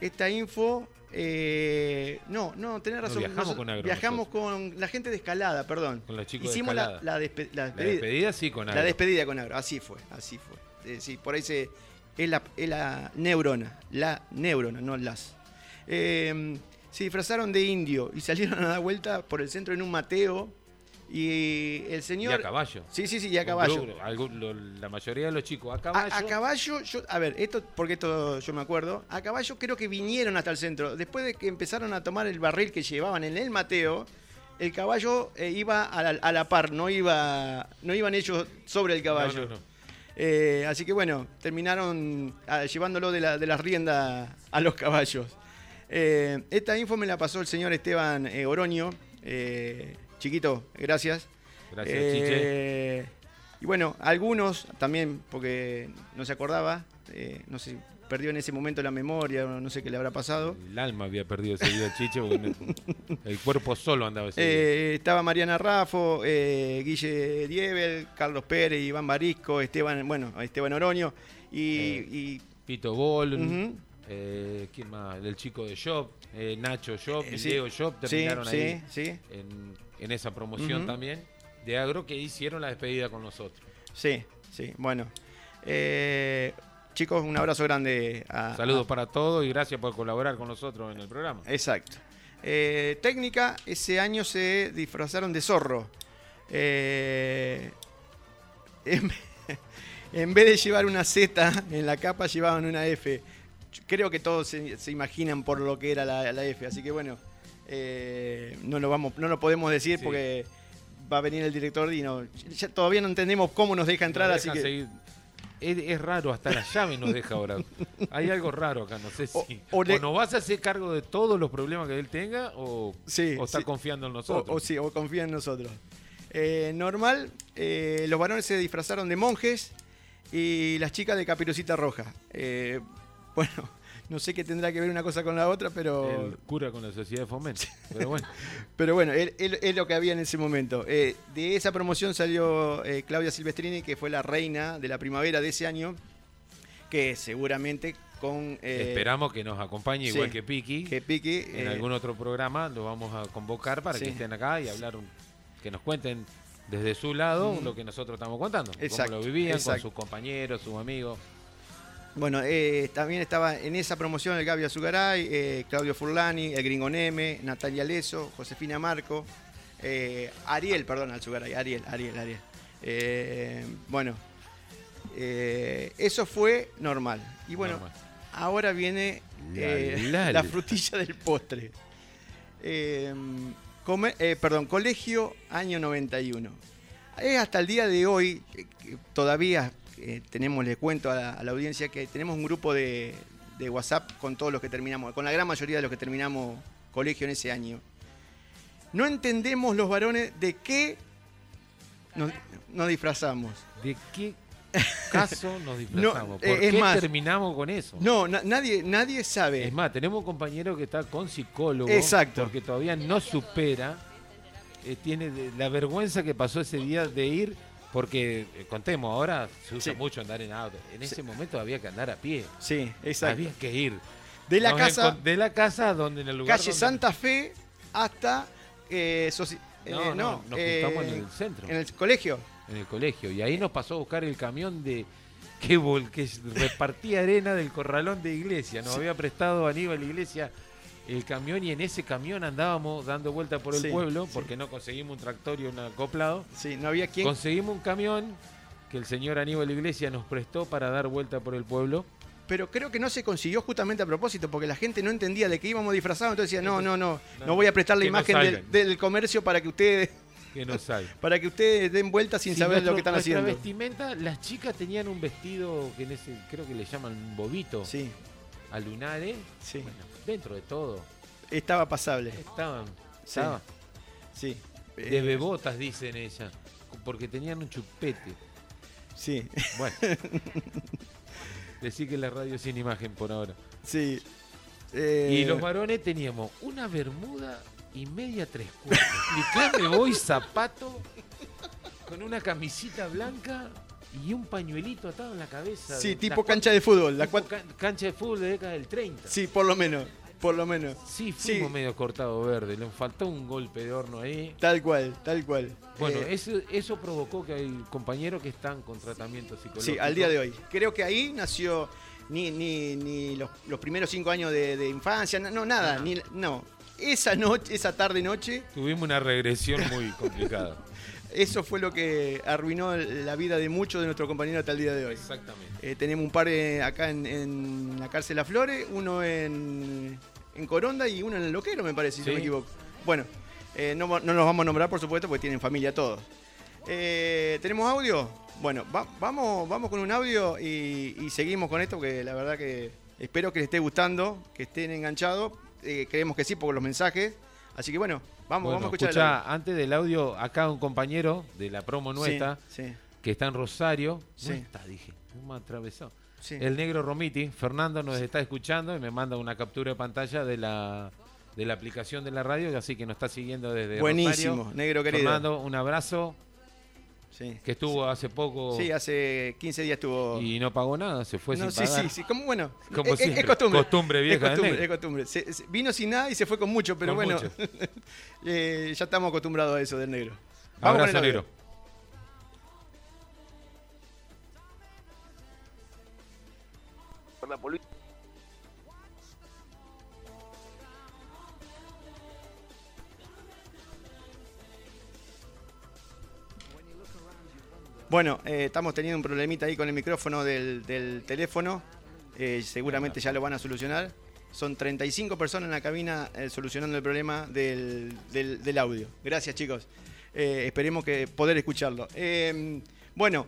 esta info, eh, no, no, tenés No, razón. viajamos nosotros- con Agro Viajamos con la gente de Escalada, perdón. Con los chicos de Hicimos la, Escalada. la despe- la La despedida. despedida sí con La algo. despedida con Agro, así fue, así fue. Eh, sí, por ahí se. Es la, es la neurona, la neurona, no las. Eh, se disfrazaron de indio y salieron a dar vuelta por el centro en un Mateo. Y el Y señor. a caballo. Sí, sí, sí, y a caballo. lo- la mayoría de los chicos a caballo. a caballo, yo, a ver, esto, porque esto yo me acuerdo, a caballo creo que vinieron hasta el centro. Después de que empezaron a tomar el barril que llevaban en el Mateo, el caballo eh, iba a la, a la par, no iba, no iban ellos sobre el caballo. no, no. Eh, así que bueno, terminaron ah, llevándolo de la, de las riendas a los caballos. Eh, esta info me la pasó el señor Esteban Oroño. Chiquito, gracias. Gracias, Eh, Y bueno, algunos también, porque no se acordaba, eh, no sé, perdió en ese momento la memoria, no sé qué le habrá pasado. El alma había perdido ese día, Chiche, porque el cuerpo solo andaba ese día. Eh, estaba Mariana Raffo, Guille Dievel, Carlos Pérez, Iván Barisco, Esteban, bueno, Esteban Oroño y, y- Pito Bol, eh, ¿quién más? El chico de Shop, eh, Nacho Shop, Eh, sí. Shop sí, terminaron sí, ahí sí, en, en esa promoción también de Agro que hicieron la despedida con nosotros. sí, sí, bueno. Eh, chicos, un abrazo grande. A, Saludos para todos y gracias por colaborar con nosotros en el programa. Exacto. Eh, técnica, ese año se disfrazaron de zorro. Eh, en, en vez de llevar una Z en la capa, llevaban una F. Creo que todos se, se imaginan por lo que era la, la F, así que bueno, eh, no, lo vamos, no lo podemos decir Sí. porque va a venir el director y no, ya todavía no entendemos cómo nos deja entrar, Nos así que... seguir. Es, es raro, hasta la llave nos deja ahora. Hay algo raro acá, no sé si. O- O, nos vas a hacer cargo de todos los problemas que él tenga o, Sí, o está sí. confiando en nosotros. o sí, o confía en nosotros. Eh, normal, eh, los varones se disfrazaron de monjes y las chicas de capirucita roja. Eh, bueno, no sé qué tendrá que ver una cosa con la otra, pero, El cura con la sociedad de fomento. Pero bueno, pero bueno, es, lo que había en ese momento. Eh, de esa promoción salió eh, Claudia Silvestrini, que fue la reina de la primavera de ese año, que seguramente con... eh, esperamos que nos acompañe sí, igual que Piki. que Piqui... en eh, algún otro programa lo vamos a convocar para Sí. que estén acá y hablar, que nos cuenten desde su lado Mm. lo que nosotros estamos contando. Exacto, cómo lo vivían exacto. con sus compañeros, sus amigos. Bueno, eh, también estaba en esa promoción el Gaby Azugaray, eh, Claudio Furlani, el Gringo Neme, Natalia Leso, Josefina Marco, eh, Ariel, perdón, Azugaray, Ariel, Ariel, Ariel. Bueno, eso fue normal. Y bueno, Normal. ahora viene La, la, la la. frutilla del postre. Come- perdón, colegio año 91. Es hasta el día de hoy, todavía eh, tenemos, le cuento a la, a la audiencia que tenemos un grupo de, de WhatsApp con todos los que terminamos, con la gran mayoría de los que terminamos colegio en ese año. No entendemos los varones de qué nos, nos disfrazamos. ¿De qué caso nos disfrazamos? eh, ¿Por es qué más- terminamos con eso? No, na- nadie, nadie sabe. Es más, tenemos un compañero que está con psicólogo Exacto. porque todavía no supera eh, tiene la vergüenza que pasó ese día de ir, porque eh, contemos, ahora se usa mucho andar en auto. En ese momento había que andar a pie. Sí, exacto. Había que ir. De la casa. De la casa donde en el lugar. Calle Santa Fe hasta. no, no, nos juntamos en el centro. En el colegio. En el colegio. Y ahí nos pasó a buscar el camión de. Que, que repartía arena del corralón de iglesia. Nos había prestado Aníbal Iglesia el camión y en ese camión andábamos dando vuelta por el pueblo porque no conseguimos un tractor y un acoplado. Sí, no había quien. Conseguimos un camión que el señor Aníbal Iglesia nos prestó para dar vuelta por el pueblo. Pero creo que no se consiguió justamente a propósito, porque la gente no entendía de que íbamos disfrazados, entonces decía, no, no, no, no, voy a prestar la imagen del, comercio para que ustedes que no para que ustedes den vuelta sin saber lo que están haciendo. vestimenta, las chicas tenían un vestido que en ese, creo que le llaman bobito. Sí. A lunares. Sí dentro de todo. Estaba pasable. Estaban. Sí. De eh, bebotas, dicen ella. Porque tenían un chupete. Sí. Bueno. Decir que la radio sin imagen por ahora. Sí. Y eh, los varones teníamos una bermuda y media tres cuartos. me voy zapato con una camisita blanca y un pañuelito atado en la cabeza. Sí, tipo cancha de fútbol. La cancha de fútbol de década del 30. Sí, por lo menos. Por lo menos. Sí, fuimos medio cortado verde. Le faltó un golpe de horno ahí. Tal cual, tal cual. Bueno, eh, eso, eso provocó que hay compañeros que están con tratamiento psicológico. Sí, al día de hoy. Creo que ahí nació ni, ni, ni los, primeros cinco años de, infancia, no, nada. Ni, no. Esa noche, esa tarde noche. Tuvimos una regresión muy complicada. Eso fue lo que arruinó la vida de muchos de nuestros compañeros hasta el día de hoy. Exactamente. Eh, tenemos un par acá en, la cárcel La Flores, uno en, Coronda y uno en el Loquero, me parece, si no me equivoco. Bueno, eh, no, nos vamos a nombrar, por supuesto, porque tienen familia todos. Eh, ¿Tenemos audio? Bueno, vamos, vamos con un audio y, seguimos con esto, porque la verdad que espero que les esté gustando, que estén enganchados. creemos que sí, por los mensajes. Así que bueno, vamos, vamos a escuchar. Escucha, antes del audio, acá un compañero de la promo nuestra, que está en Rosario. No está, dije, me atravesó. El negro Romiti, Fernando nos está escuchando y me manda una captura de pantalla de la de la aplicación de la radio, así que nos está siguiendo desde Buenísimo, negro querido. Fernando, un abrazo. Que estuvo hace poco. Sí, hace 15 días estuvo. Y no pagó nada, se fue sin sí, pagar. Sí, sí, como bueno. Como es, es, costumbre. Costumbre vieja. Es costumbre. Es costumbre. vino sin nada y se fue con mucho, pero bueno. eh, ya estamos acostumbrados a eso del negro. Vamos Abrazo, negro. Bueno, eh, estamos teniendo un problemita ahí con el micrófono del, teléfono. Eh, seguramente ya lo van a solucionar. Son 35 personas en la cabina eh, solucionando el problema del, audio. Gracias, chicos. esperemos que poder escucharlo. bueno,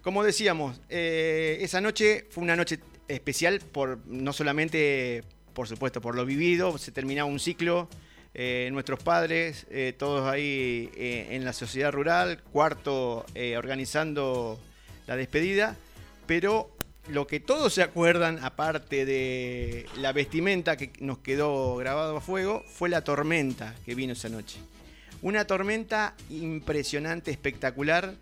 como decíamos, esa noche fue una noche especial por no solamente, por supuesto, por lo vivido. Se terminaba un ciclo eh, nuestros padres, eh, todos ahí eh, en la sociedad rural, cuarto organizando la despedida, pero lo que todos se acuerdan, aparte de la vestimenta que nos quedó grabado a fuego, fue la tormenta que vino esa noche. Una tormenta impresionante, espectacular,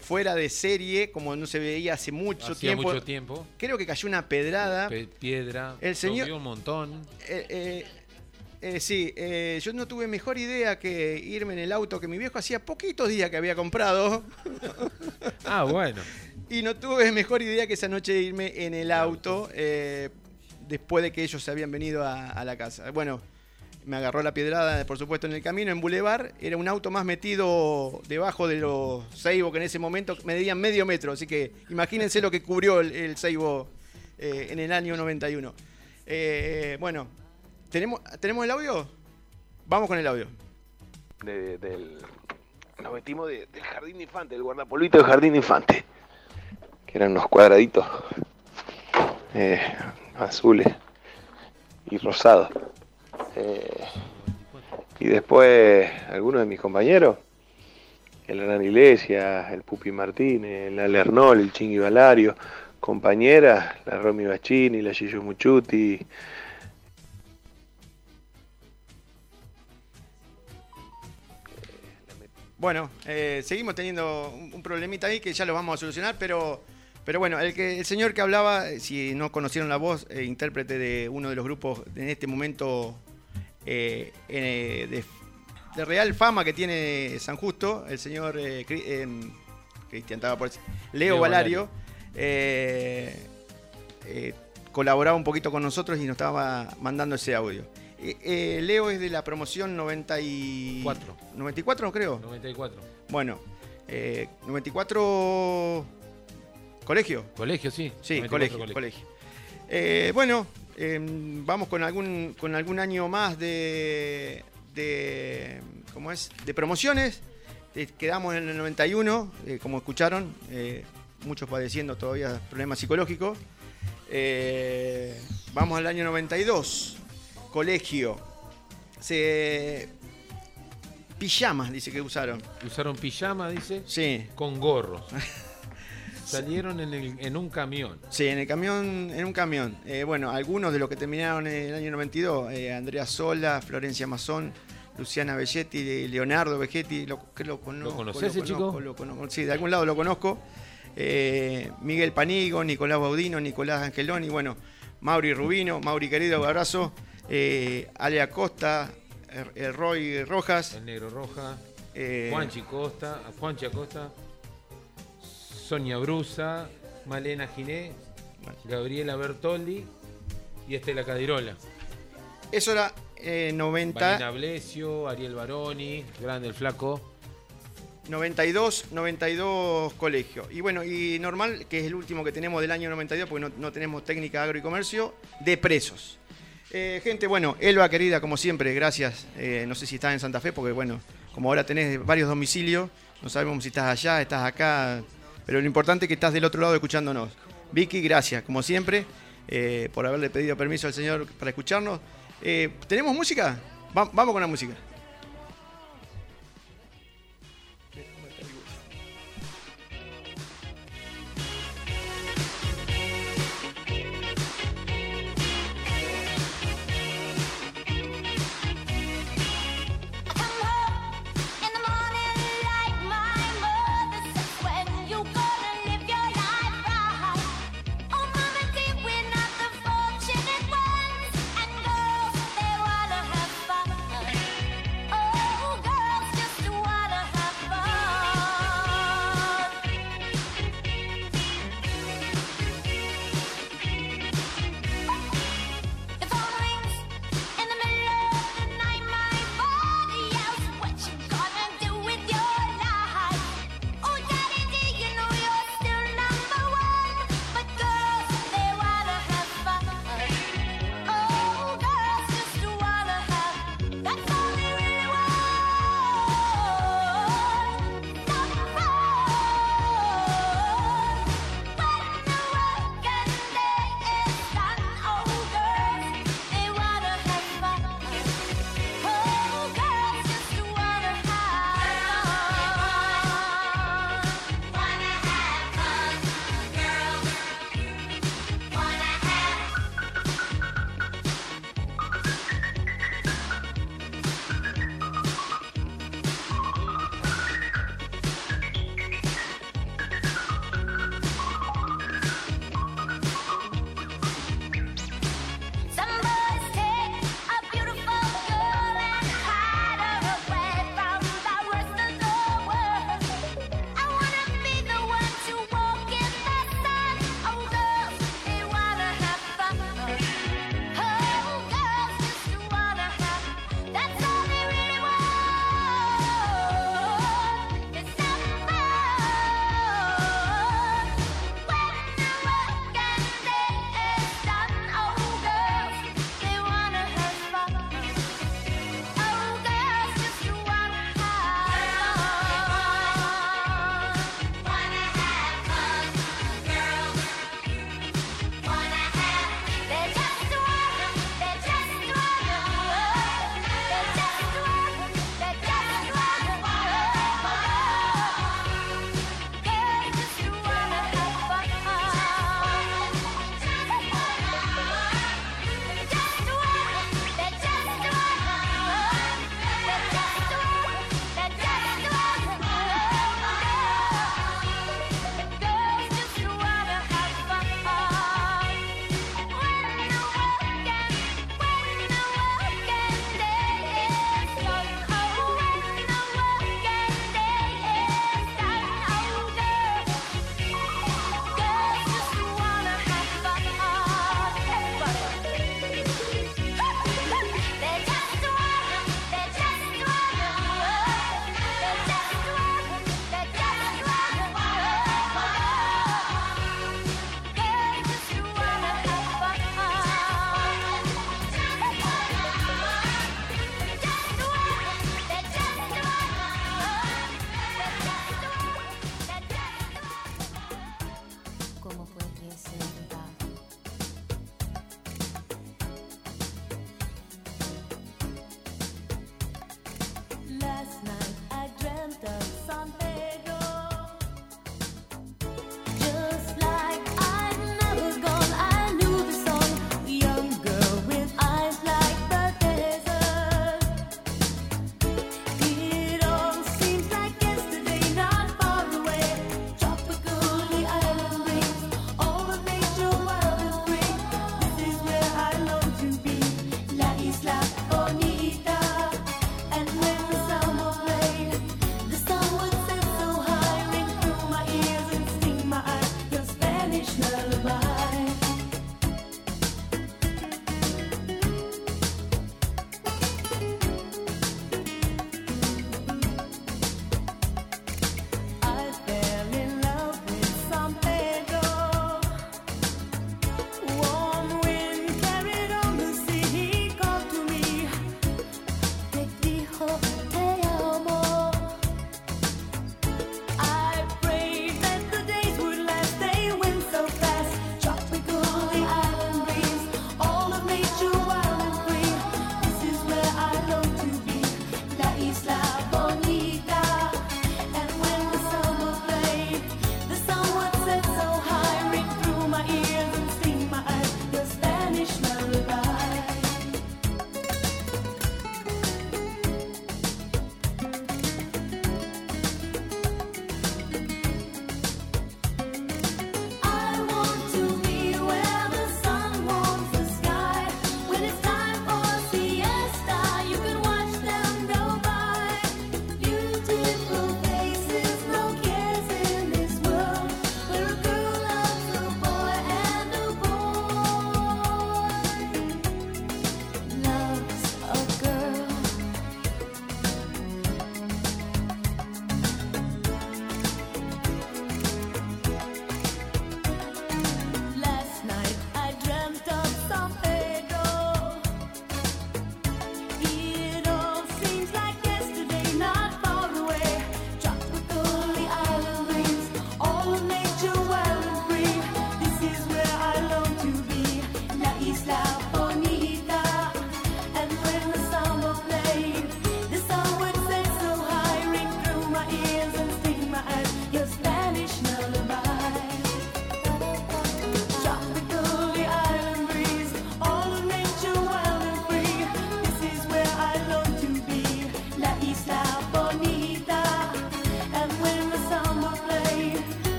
fuera de serie, como no se veía hace mucho tiempo. mucho tiempo. Creo que cayó una pedrada. piedra. El señor. un montón. Eh, sí, eh, yo no tuve mejor idea que irme en el auto que mi viejo hacía poquitos días que había comprado. ah, bueno. y no tuve mejor idea que esa noche irme en el auto eh, después de que ellos se habían venido a, la casa. Bueno, me agarró la piedrada, por supuesto, en el camino, en Boulevard. Era un auto más metido debajo de los Seibo que en ese momento medían medio metro. Así que imagínense lo que cubrió el, el Seibo en el año 91. bueno, ¿Tenemos, ¿Tenemos el audio? Vamos con el audio. del, nos metimos del jardín infante, del guardapolvito del jardín infante. Que eran unos cuadraditos eh, azules y rosados. Eh, y después algunos de mis compañeros, el Hernán Iglesias, el Pupi Martínez, el Alernol, el Chingui Valario, compañeras, la Romy Bachini, la Gillo Muchuti, Bueno, eh, seguimos teniendo un, problemita ahí que ya lo vamos a solucionar, pero, pero bueno, el, que, el señor que hablaba, eh, si no conocieron la voz, eh, intérprete de uno de los grupos en este momento de, real fama que tiene San Justo, el señor Cristian, estaba por Leo, Valario, colaboraba un poquito con nosotros y nos estaba mandando ese audio. Eh, eh, Leo es de la promoción 94. 94 creo. 94. Bueno, 94 eh, colegio. Colegio, sí. Sí, colegio, colegio. bueno, em, vamos con algún, con algún año más de, de ¿cómo es? De promociones. quedamos en el 91, como escucharon, muchos padeciendo todavía problemas psicológicos. vamos al año 92 colegio. Se. Pijamas, dice que usaron. ¿Usaron pijama, dice? Sí. Con gorros. Salieron en, un camión. Sí, en el camión, en un camión. Eh, bueno, algunos de los que terminaron en el año 92, eh, Andrea Sola, Florencia Mazón, Luciana Belletti, Leonardo Vegetti, lo, que lo conozco. ¿Lo conoces ese chico? sí, de algún lado lo conozco. Eh, Miguel Panigo, Nicolás Baudino, Nicolás Angeloni, bueno, Mauri Rubino, Mauri querido, abrazo eh, Ale Acosta, el, Roy Rojas. El Negro Roja. Eh, Juanchi Costa, Juanchi Acosta, Sonia Brusa, Malena Giné, Gabriela Bertoldi y Estela Cadirola. Eso era eh, 90. Marina Blesio, Ariel Baroni, Grande el Flaco. 92, 92 colegios. Y bueno, y normal, que es el último que tenemos del año 92, porque no, no tenemos técnica agro y comercio, de presos. Eh, gente, bueno, Elba querida, como siempre, gracias. Eh, no sé si estás en Santa Fe, porque bueno, como ahora tenés varios domicilios, no sabemos si estás allá, estás acá, pero lo importante es que estás del otro lado escuchándonos. Vicky, gracias, como siempre, eh, por haberle pedido permiso al Señor para escucharnos. ¿Tenemos música? vamos con la música.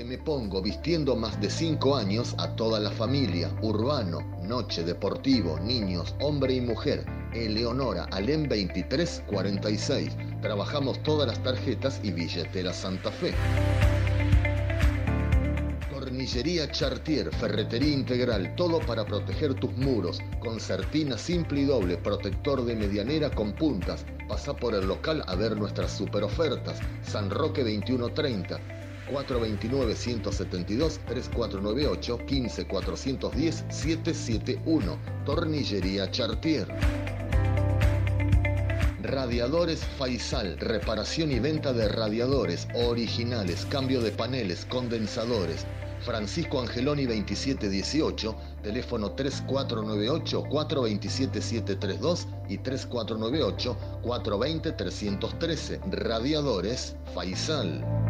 Que me pongo vistiendo más de cinco años a toda la familia, urbano, noche, deportivo, niños, hombre y mujer. Eleonora, Alem 2346. Trabajamos todas las tarjetas y billeteras Santa Fe. Tornillería Chartier, ferretería integral, todo para proteger tus muros. Concertina simple y doble, protector de medianera con puntas. Pasa por el local a ver nuestras super ofertas. San Roque 2130. 429-172-3498, 15-410-771. Tornillería Chartier. Radiadores Faisal, reparación y venta de radiadores originales, cambio de paneles, condensadores. Francisco Angeloni 2718, teléfono 3498-427-732 y 3498-420-313. Radiadores Faisal.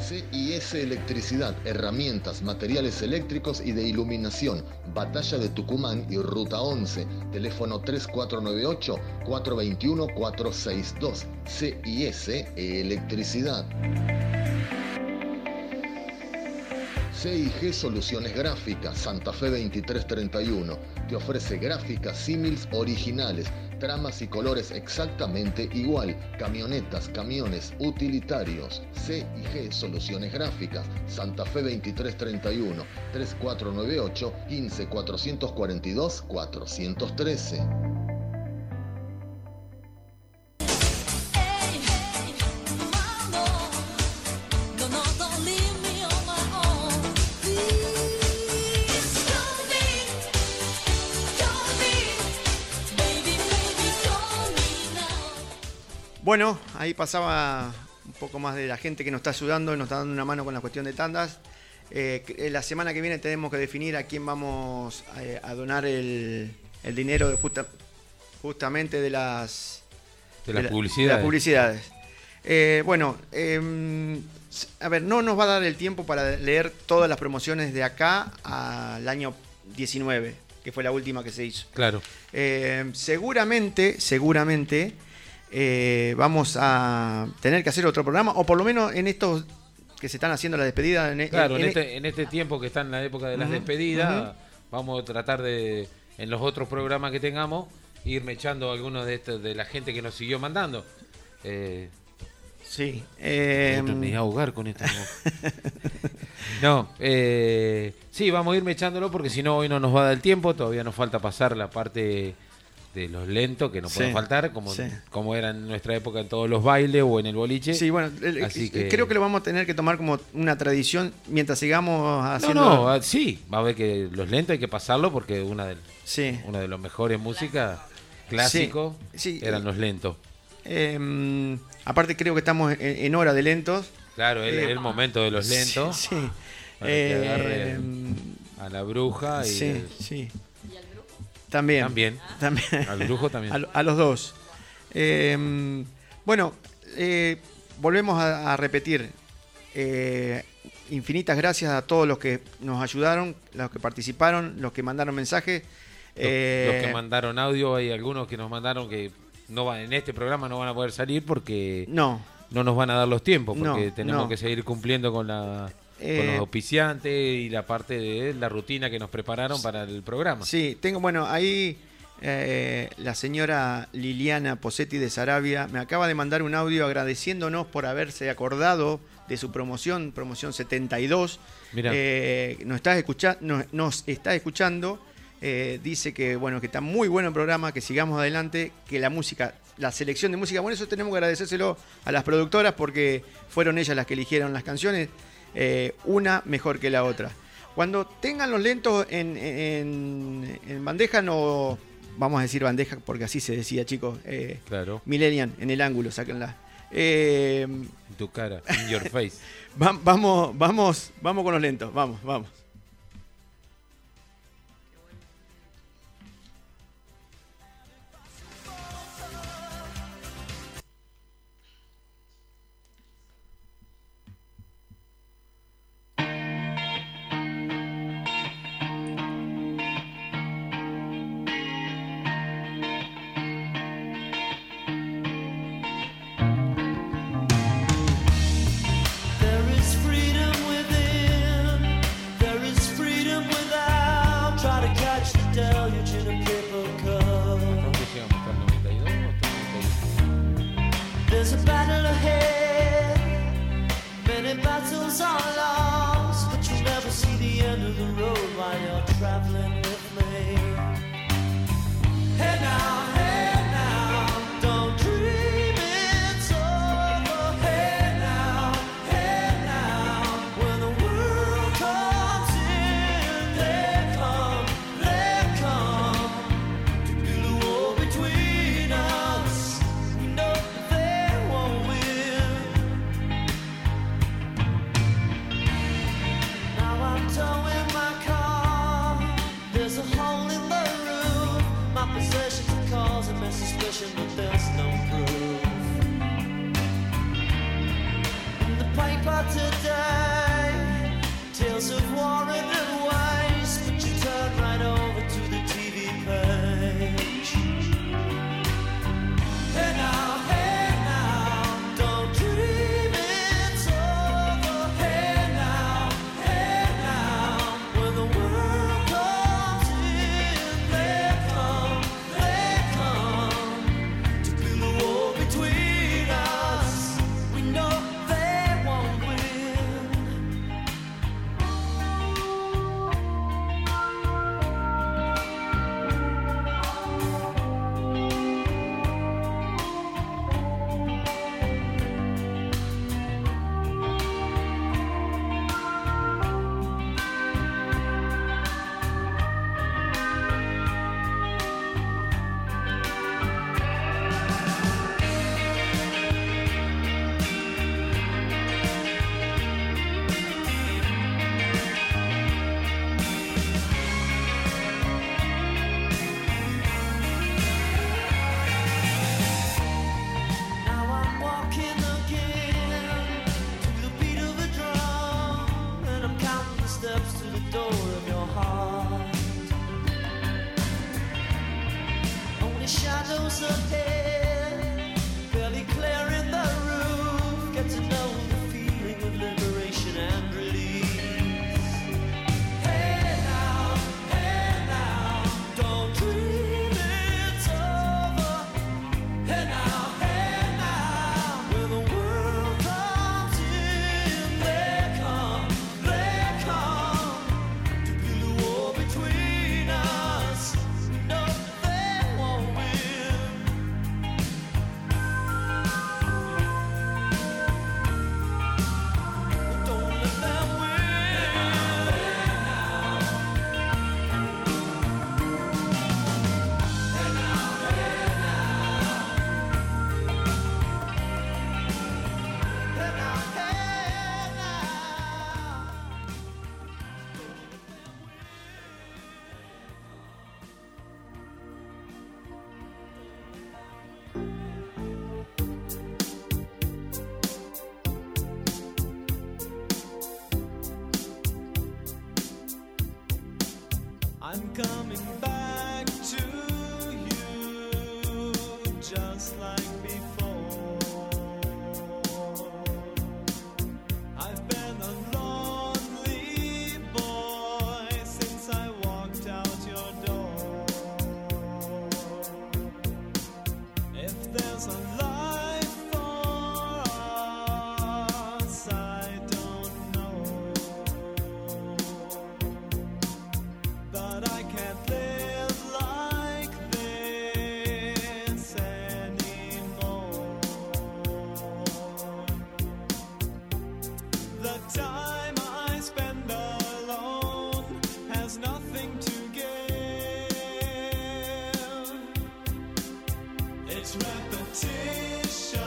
CIS Electricidad, herramientas, materiales eléctricos y de iluminación. Batalla de Tucumán y Ruta 11. Teléfono 3498-421-462. CIS Electricidad. CIG Soluciones Gráficas, Santa Fe 2331. Te ofrece gráficas símils originales tramas y colores exactamente igual. Camionetas, camiones, utilitarios. C y G Soluciones Gráficas. Santa Fe 2331 3498 15 442 413. Bueno, ahí pasaba un poco más de la gente que nos está ayudando, nos está dando una mano con la cuestión de tandas. Eh, la semana que viene tenemos que definir a quién vamos eh, a, donar el, dinero de justamente de las, de las publicidades. publicidades. Eh, bueno, em, a ver, no nos va a dar el tiempo para leer todas las promociones de acá al año 19, que fue la última que se hizo. Claro. seguramente, seguramente eh, vamos a tener que hacer otro programa, o por lo menos en estos que se están haciendo las despedidas. En, claro, en, este, en este tiempo que está en la época de las despedidas, vamos a tratar de, en los otros programas que tengamos, irme echando algunos de estos, de la gente que nos siguió mandando. Eh, sí. Eh, me voy a ahogar con esto. no, eh, sí, vamos a irme echándolo porque si no hoy no nos va a dar el tiempo, todavía nos falta pasar la parte de los lentos que no pueden faltar, como, como era en nuestra época en todos los bailes o en el boliche. Sí, bueno, creo que lo vamos a tener que tomar como una tradición mientras sigamos haciendo. No, no, ah, sí, va a ver que los lentos hay que pasarlo porque una de, una de los mejores músicas clásicos eran los lentos. Em, aparte, creo que estamos en, hora de lentos. Claro, es el momento de los lentos. Sí. Em, a la bruja y. Sí, sí. También. También. también. Al brujo también. A, los dos. Em, bueno, eh, volvemos a, repetir. Eh, infinitas gracias a todos los que nos ayudaron, los que participaron, los que mandaron mensajes. Los, que eh, mandaron audio, hay algunos que nos mandaron que no van, en este programa no van a poder salir porque no, no nos van a dar los tiempos, porque tenemos que seguir cumpliendo con la con los eh, auspiciantes y la parte de la rutina que nos prepararon para el programa. Sí, tengo, bueno, ahí eh, la señora Liliana Posetti de Sarabia me acaba de mandar un audio agradeciéndonos por haberse acordado de su promoción, promoción 72. Eh, nos, está escuchando nos, está escuchando. dice que bueno que está muy bueno el programa, que sigamos adelante, que la música, la selección de música, bueno, eso tenemos que agradecérselo a las productoras porque fueron ellas las que eligieron las canciones. Eh, una mejor que la otra. Cuando tengan los lentos en, en, bandeja, no vamos a decir bandeja porque así se decía, chicos. Eh, claro. Millennium, en el ángulo, sáquenla. Eh, tu cara, in your face. vamos, vamos, vamos con los lentos, vamos, vamos. But to competition.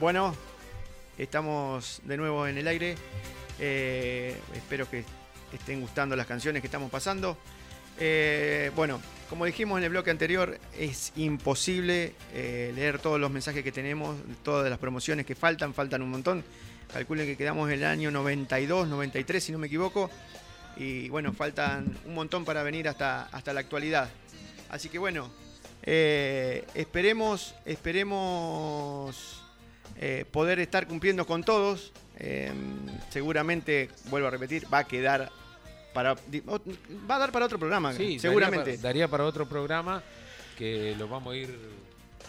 Bueno, estamos de nuevo en el aire. Eh, espero que estén gustando las canciones que estamos pasando. Eh, bueno, como dijimos en el bloque anterior, es imposible eh, leer todos los mensajes que tenemos, todas las promociones que faltan, faltan un montón. Calculen que quedamos en el año 92, 93, si no me equivoco. Y bueno, faltan un montón para venir hasta, hasta la actualidad. Así que bueno, esperemos, esperemos eh, poder estar cumpliendo con todos. Eh, seguramente, vuelvo a repetir, va a quedar para. Va a dar para otro programa, seguramente. Daría para, otro programa que lo vamos a ir.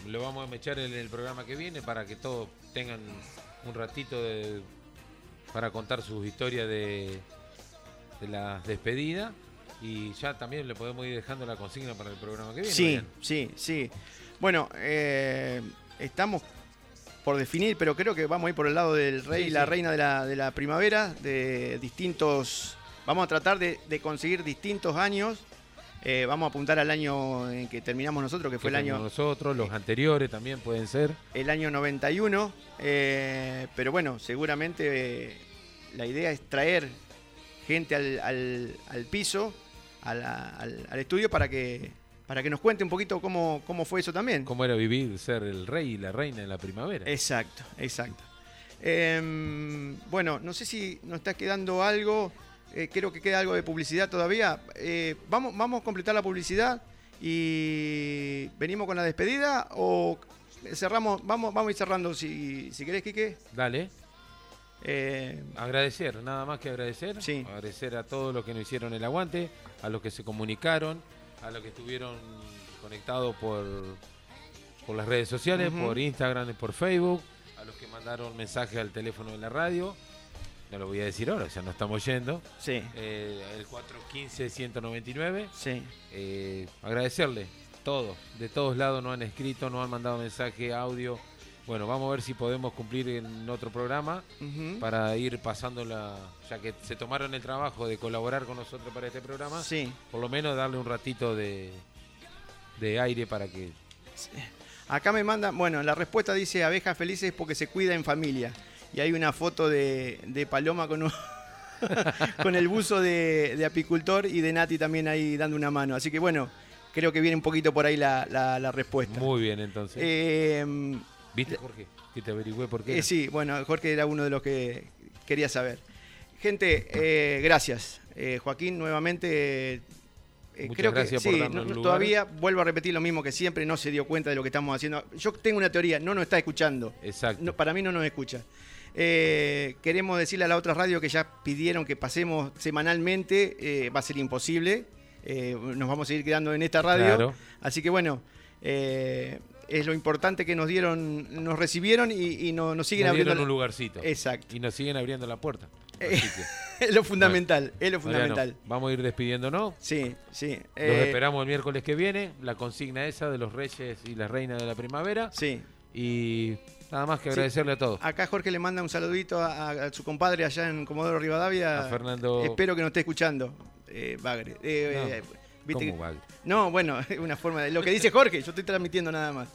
Lo vamos a mechar en el programa que viene para que todos tengan un ratito para contar sus historias de, de la despedida y ya también le podemos ir dejando la consigna para el programa que viene. Sí, sí, sí. Bueno, eh, estamos por definir, pero creo que vamos a ir por el lado del rey y la reina de la, de la, primavera, de distintos. Vamos a tratar de, conseguir distintos años. Eh, vamos a apuntar al año en que terminamos nosotros, que fue el año. Nosotros, los anteriores también pueden ser. El año 91. Eh, pero bueno, seguramente eh, la idea es traer gente al, al, piso, al, al estudio, para que para que nos cuente un poquito cómo, cómo fue eso también. Cómo era vivir, ser el rey y la reina en la primavera. Exacto, exacto. Em, bueno, no sé si nos está quedando algo, eh, creo que queda algo de publicidad todavía. Eh, vamos, ¿Vamos a completar la publicidad y venimos con la despedida o cerramos? Vamos, vamos a ir cerrando si, si querés, Quique. Dale. Eh, agradecer, nada más que agradecer. Sí. Agradecer a todos los que nos hicieron el aguante, a los que se comunicaron a los que estuvieron conectados por, por las redes sociales, por Instagram y por Facebook, a los que mandaron mensajes al teléfono de la radio. No lo voy a decir ahora, ya no estamos yendo. Sí. Eh, el 415-199. Sí. Eh, agradecerle, todos, de todos lados nos han escrito, nos han mandado mensaje, audio. Bueno, vamos a ver si podemos cumplir en otro programa para ir pasando la. Ya que se tomaron el trabajo de colaborar con nosotros para este programa, sí. por lo menos darle un ratito de, de aire para que. Acá me mandan, bueno, la respuesta dice abejas felices porque se cuida en familia. Y hay una foto de, de Paloma con con el buzo de, apicultor y de Nati también ahí dando una mano. Así que bueno, creo que viene un poquito por ahí la, la, respuesta. Muy bien, entonces. Eh, ¿Viste, Jorge? Que te averigüé por qué. Eh, sí, bueno, Jorge era uno de los que quería saber. Gente, eh, gracias. Eh, Joaquín, nuevamente. creo que sí, todavía vuelvo a repetir lo mismo que siempre, no se dio cuenta de lo que estamos haciendo. Yo tengo una teoría, no nos está escuchando. Exacto. para mí no nos escucha. queremos decirle a la otra radio que ya pidieron que pasemos semanalmente, va a ser imposible. nos vamos a seguir quedando en esta radio. Así que bueno, es lo importante que nos dieron, nos recibieron y, nos siguen nos abriendo un lugarcito. Exacto. Y nos siguen abriendo la puerta. es lo fundamental, es lo fundamental. vamos a ir despidiéndonos. Sí, sí. Los eh, esperamos el miércoles que viene, la consigna esa de los reyes y las reinas de la primavera. Sí. Y nada más que agradecerle a todos. Acá Jorge le manda un saludito a, su compadre allá en Comodoro Rivadavia. A Fernando. Espero que nos esté escuchando, eh, Bagre. Eh, No, bueno, es una forma de lo que dice Jorge, yo estoy transmitiendo nada más.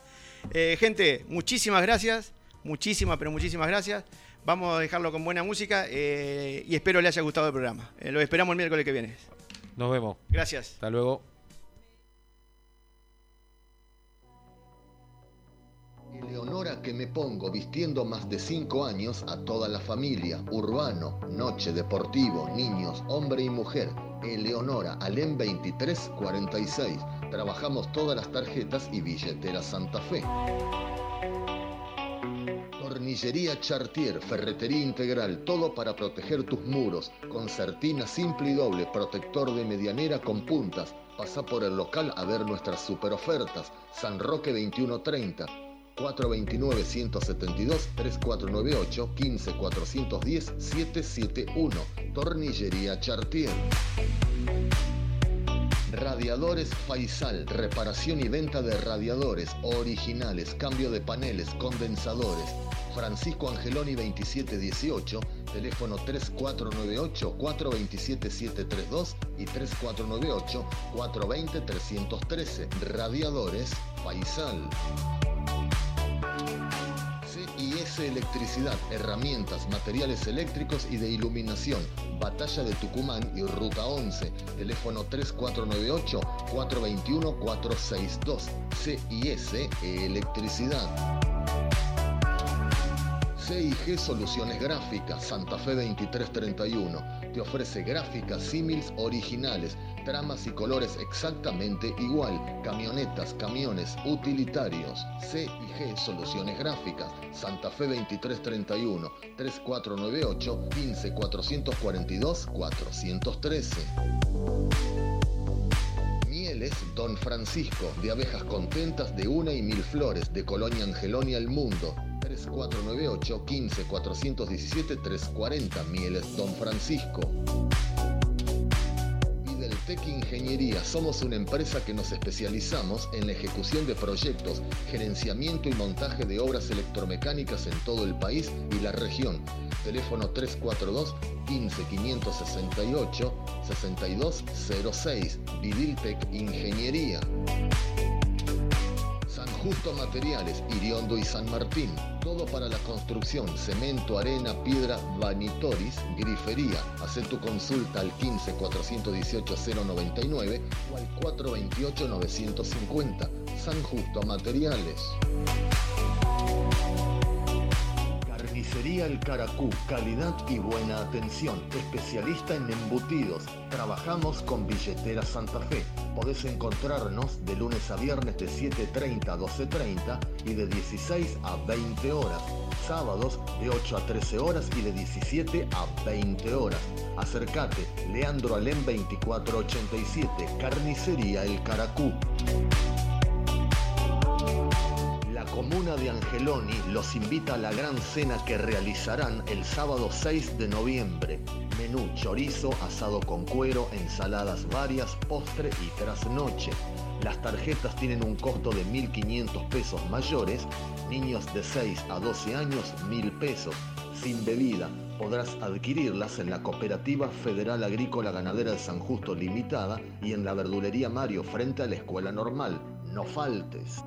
Eh, gente, muchísimas gracias. Muchísimas, pero muchísimas gracias. Vamos a dejarlo con buena música eh, y espero le haya gustado el programa. Eh, lo esperamos el miércoles que viene. Nos vemos. Gracias. Hasta luego. Eleonora que me pongo vistiendo más de cinco años a toda la familia, urbano, noche, deportivo, niños, hombre y mujer. Eleonora, Alem 2346. Trabajamos todas las tarjetas y billeteras Santa Fe. Tornillería Chartier, ferretería integral, todo para proteger tus muros. Concertina simple y doble, protector de medianera con puntas. Pasa por el local a ver nuestras super ofertas. San Roque 2130. 429-172, 3498-15410-771. Tornillería Chartier. Radiadores Faisal, reparación y venta de radiadores originales, cambio de paneles, condensadores. Francisco Angeloni 2718, teléfono 3498-427-732 y 3498-420-313. Radiadores Faisal. C Electricidad, herramientas, materiales eléctricos y de iluminación. Batalla de Tucumán y Ruta 11. Teléfono 3498-421-462. CIS Electricidad. CIG Soluciones Gráficas, Santa Fe 2331. Te ofrece gráficas símiles originales, tramas y colores exactamente igual. Camionetas, camiones, utilitarios. CIG Soluciones Gráficas, Santa Fe 2331, 3498 15442 413. Mieles Don Francisco, de abejas contentas de una y mil flores, de Colonia Angelonia al mundo. 3498 15 417 340 Mieles Don Francisco. Videltec Ingeniería somos una empresa que nos especializamos en la ejecución de proyectos, gerenciamiento y montaje de obras electromecánicas en todo el país y la región. Teléfono 342 15 568 6206 Vidiltec Ingeniería. Justo Materiales, Iriondo y San Martín. Todo para la construcción, cemento, arena, piedra, vanitoris, grifería. Haz tu consulta al 15 418 099 o al 428 950. San Justo Materiales. Carnicería El Caracú, calidad y buena atención. Especialista en embutidos. Trabajamos con Billetera Santa Fe podés encontrarnos de lunes a viernes de 7.30 a 12.30 y de 16 a 20 horas. Sábados de 8 a 13 horas y de 17 a 20 horas. Acércate, Leandro Alem 2487, Carnicería El Caracú. Comuna de Angeloni los invita a la gran cena que realizarán el sábado 6 de noviembre Menú chorizo, asado con cuero, ensaladas varias, postre y trasnoche. Las tarjetas tienen un costo de 1.500 pesos mayores, niños de 6 a 12 años 1.000 pesos. Sin bebida, podrás adquirirlas en la Cooperativa Federal Agrícola Ganadera de San Justo Limitada y en la Verdulería Mario frente a la Escuela Normal. No faltes.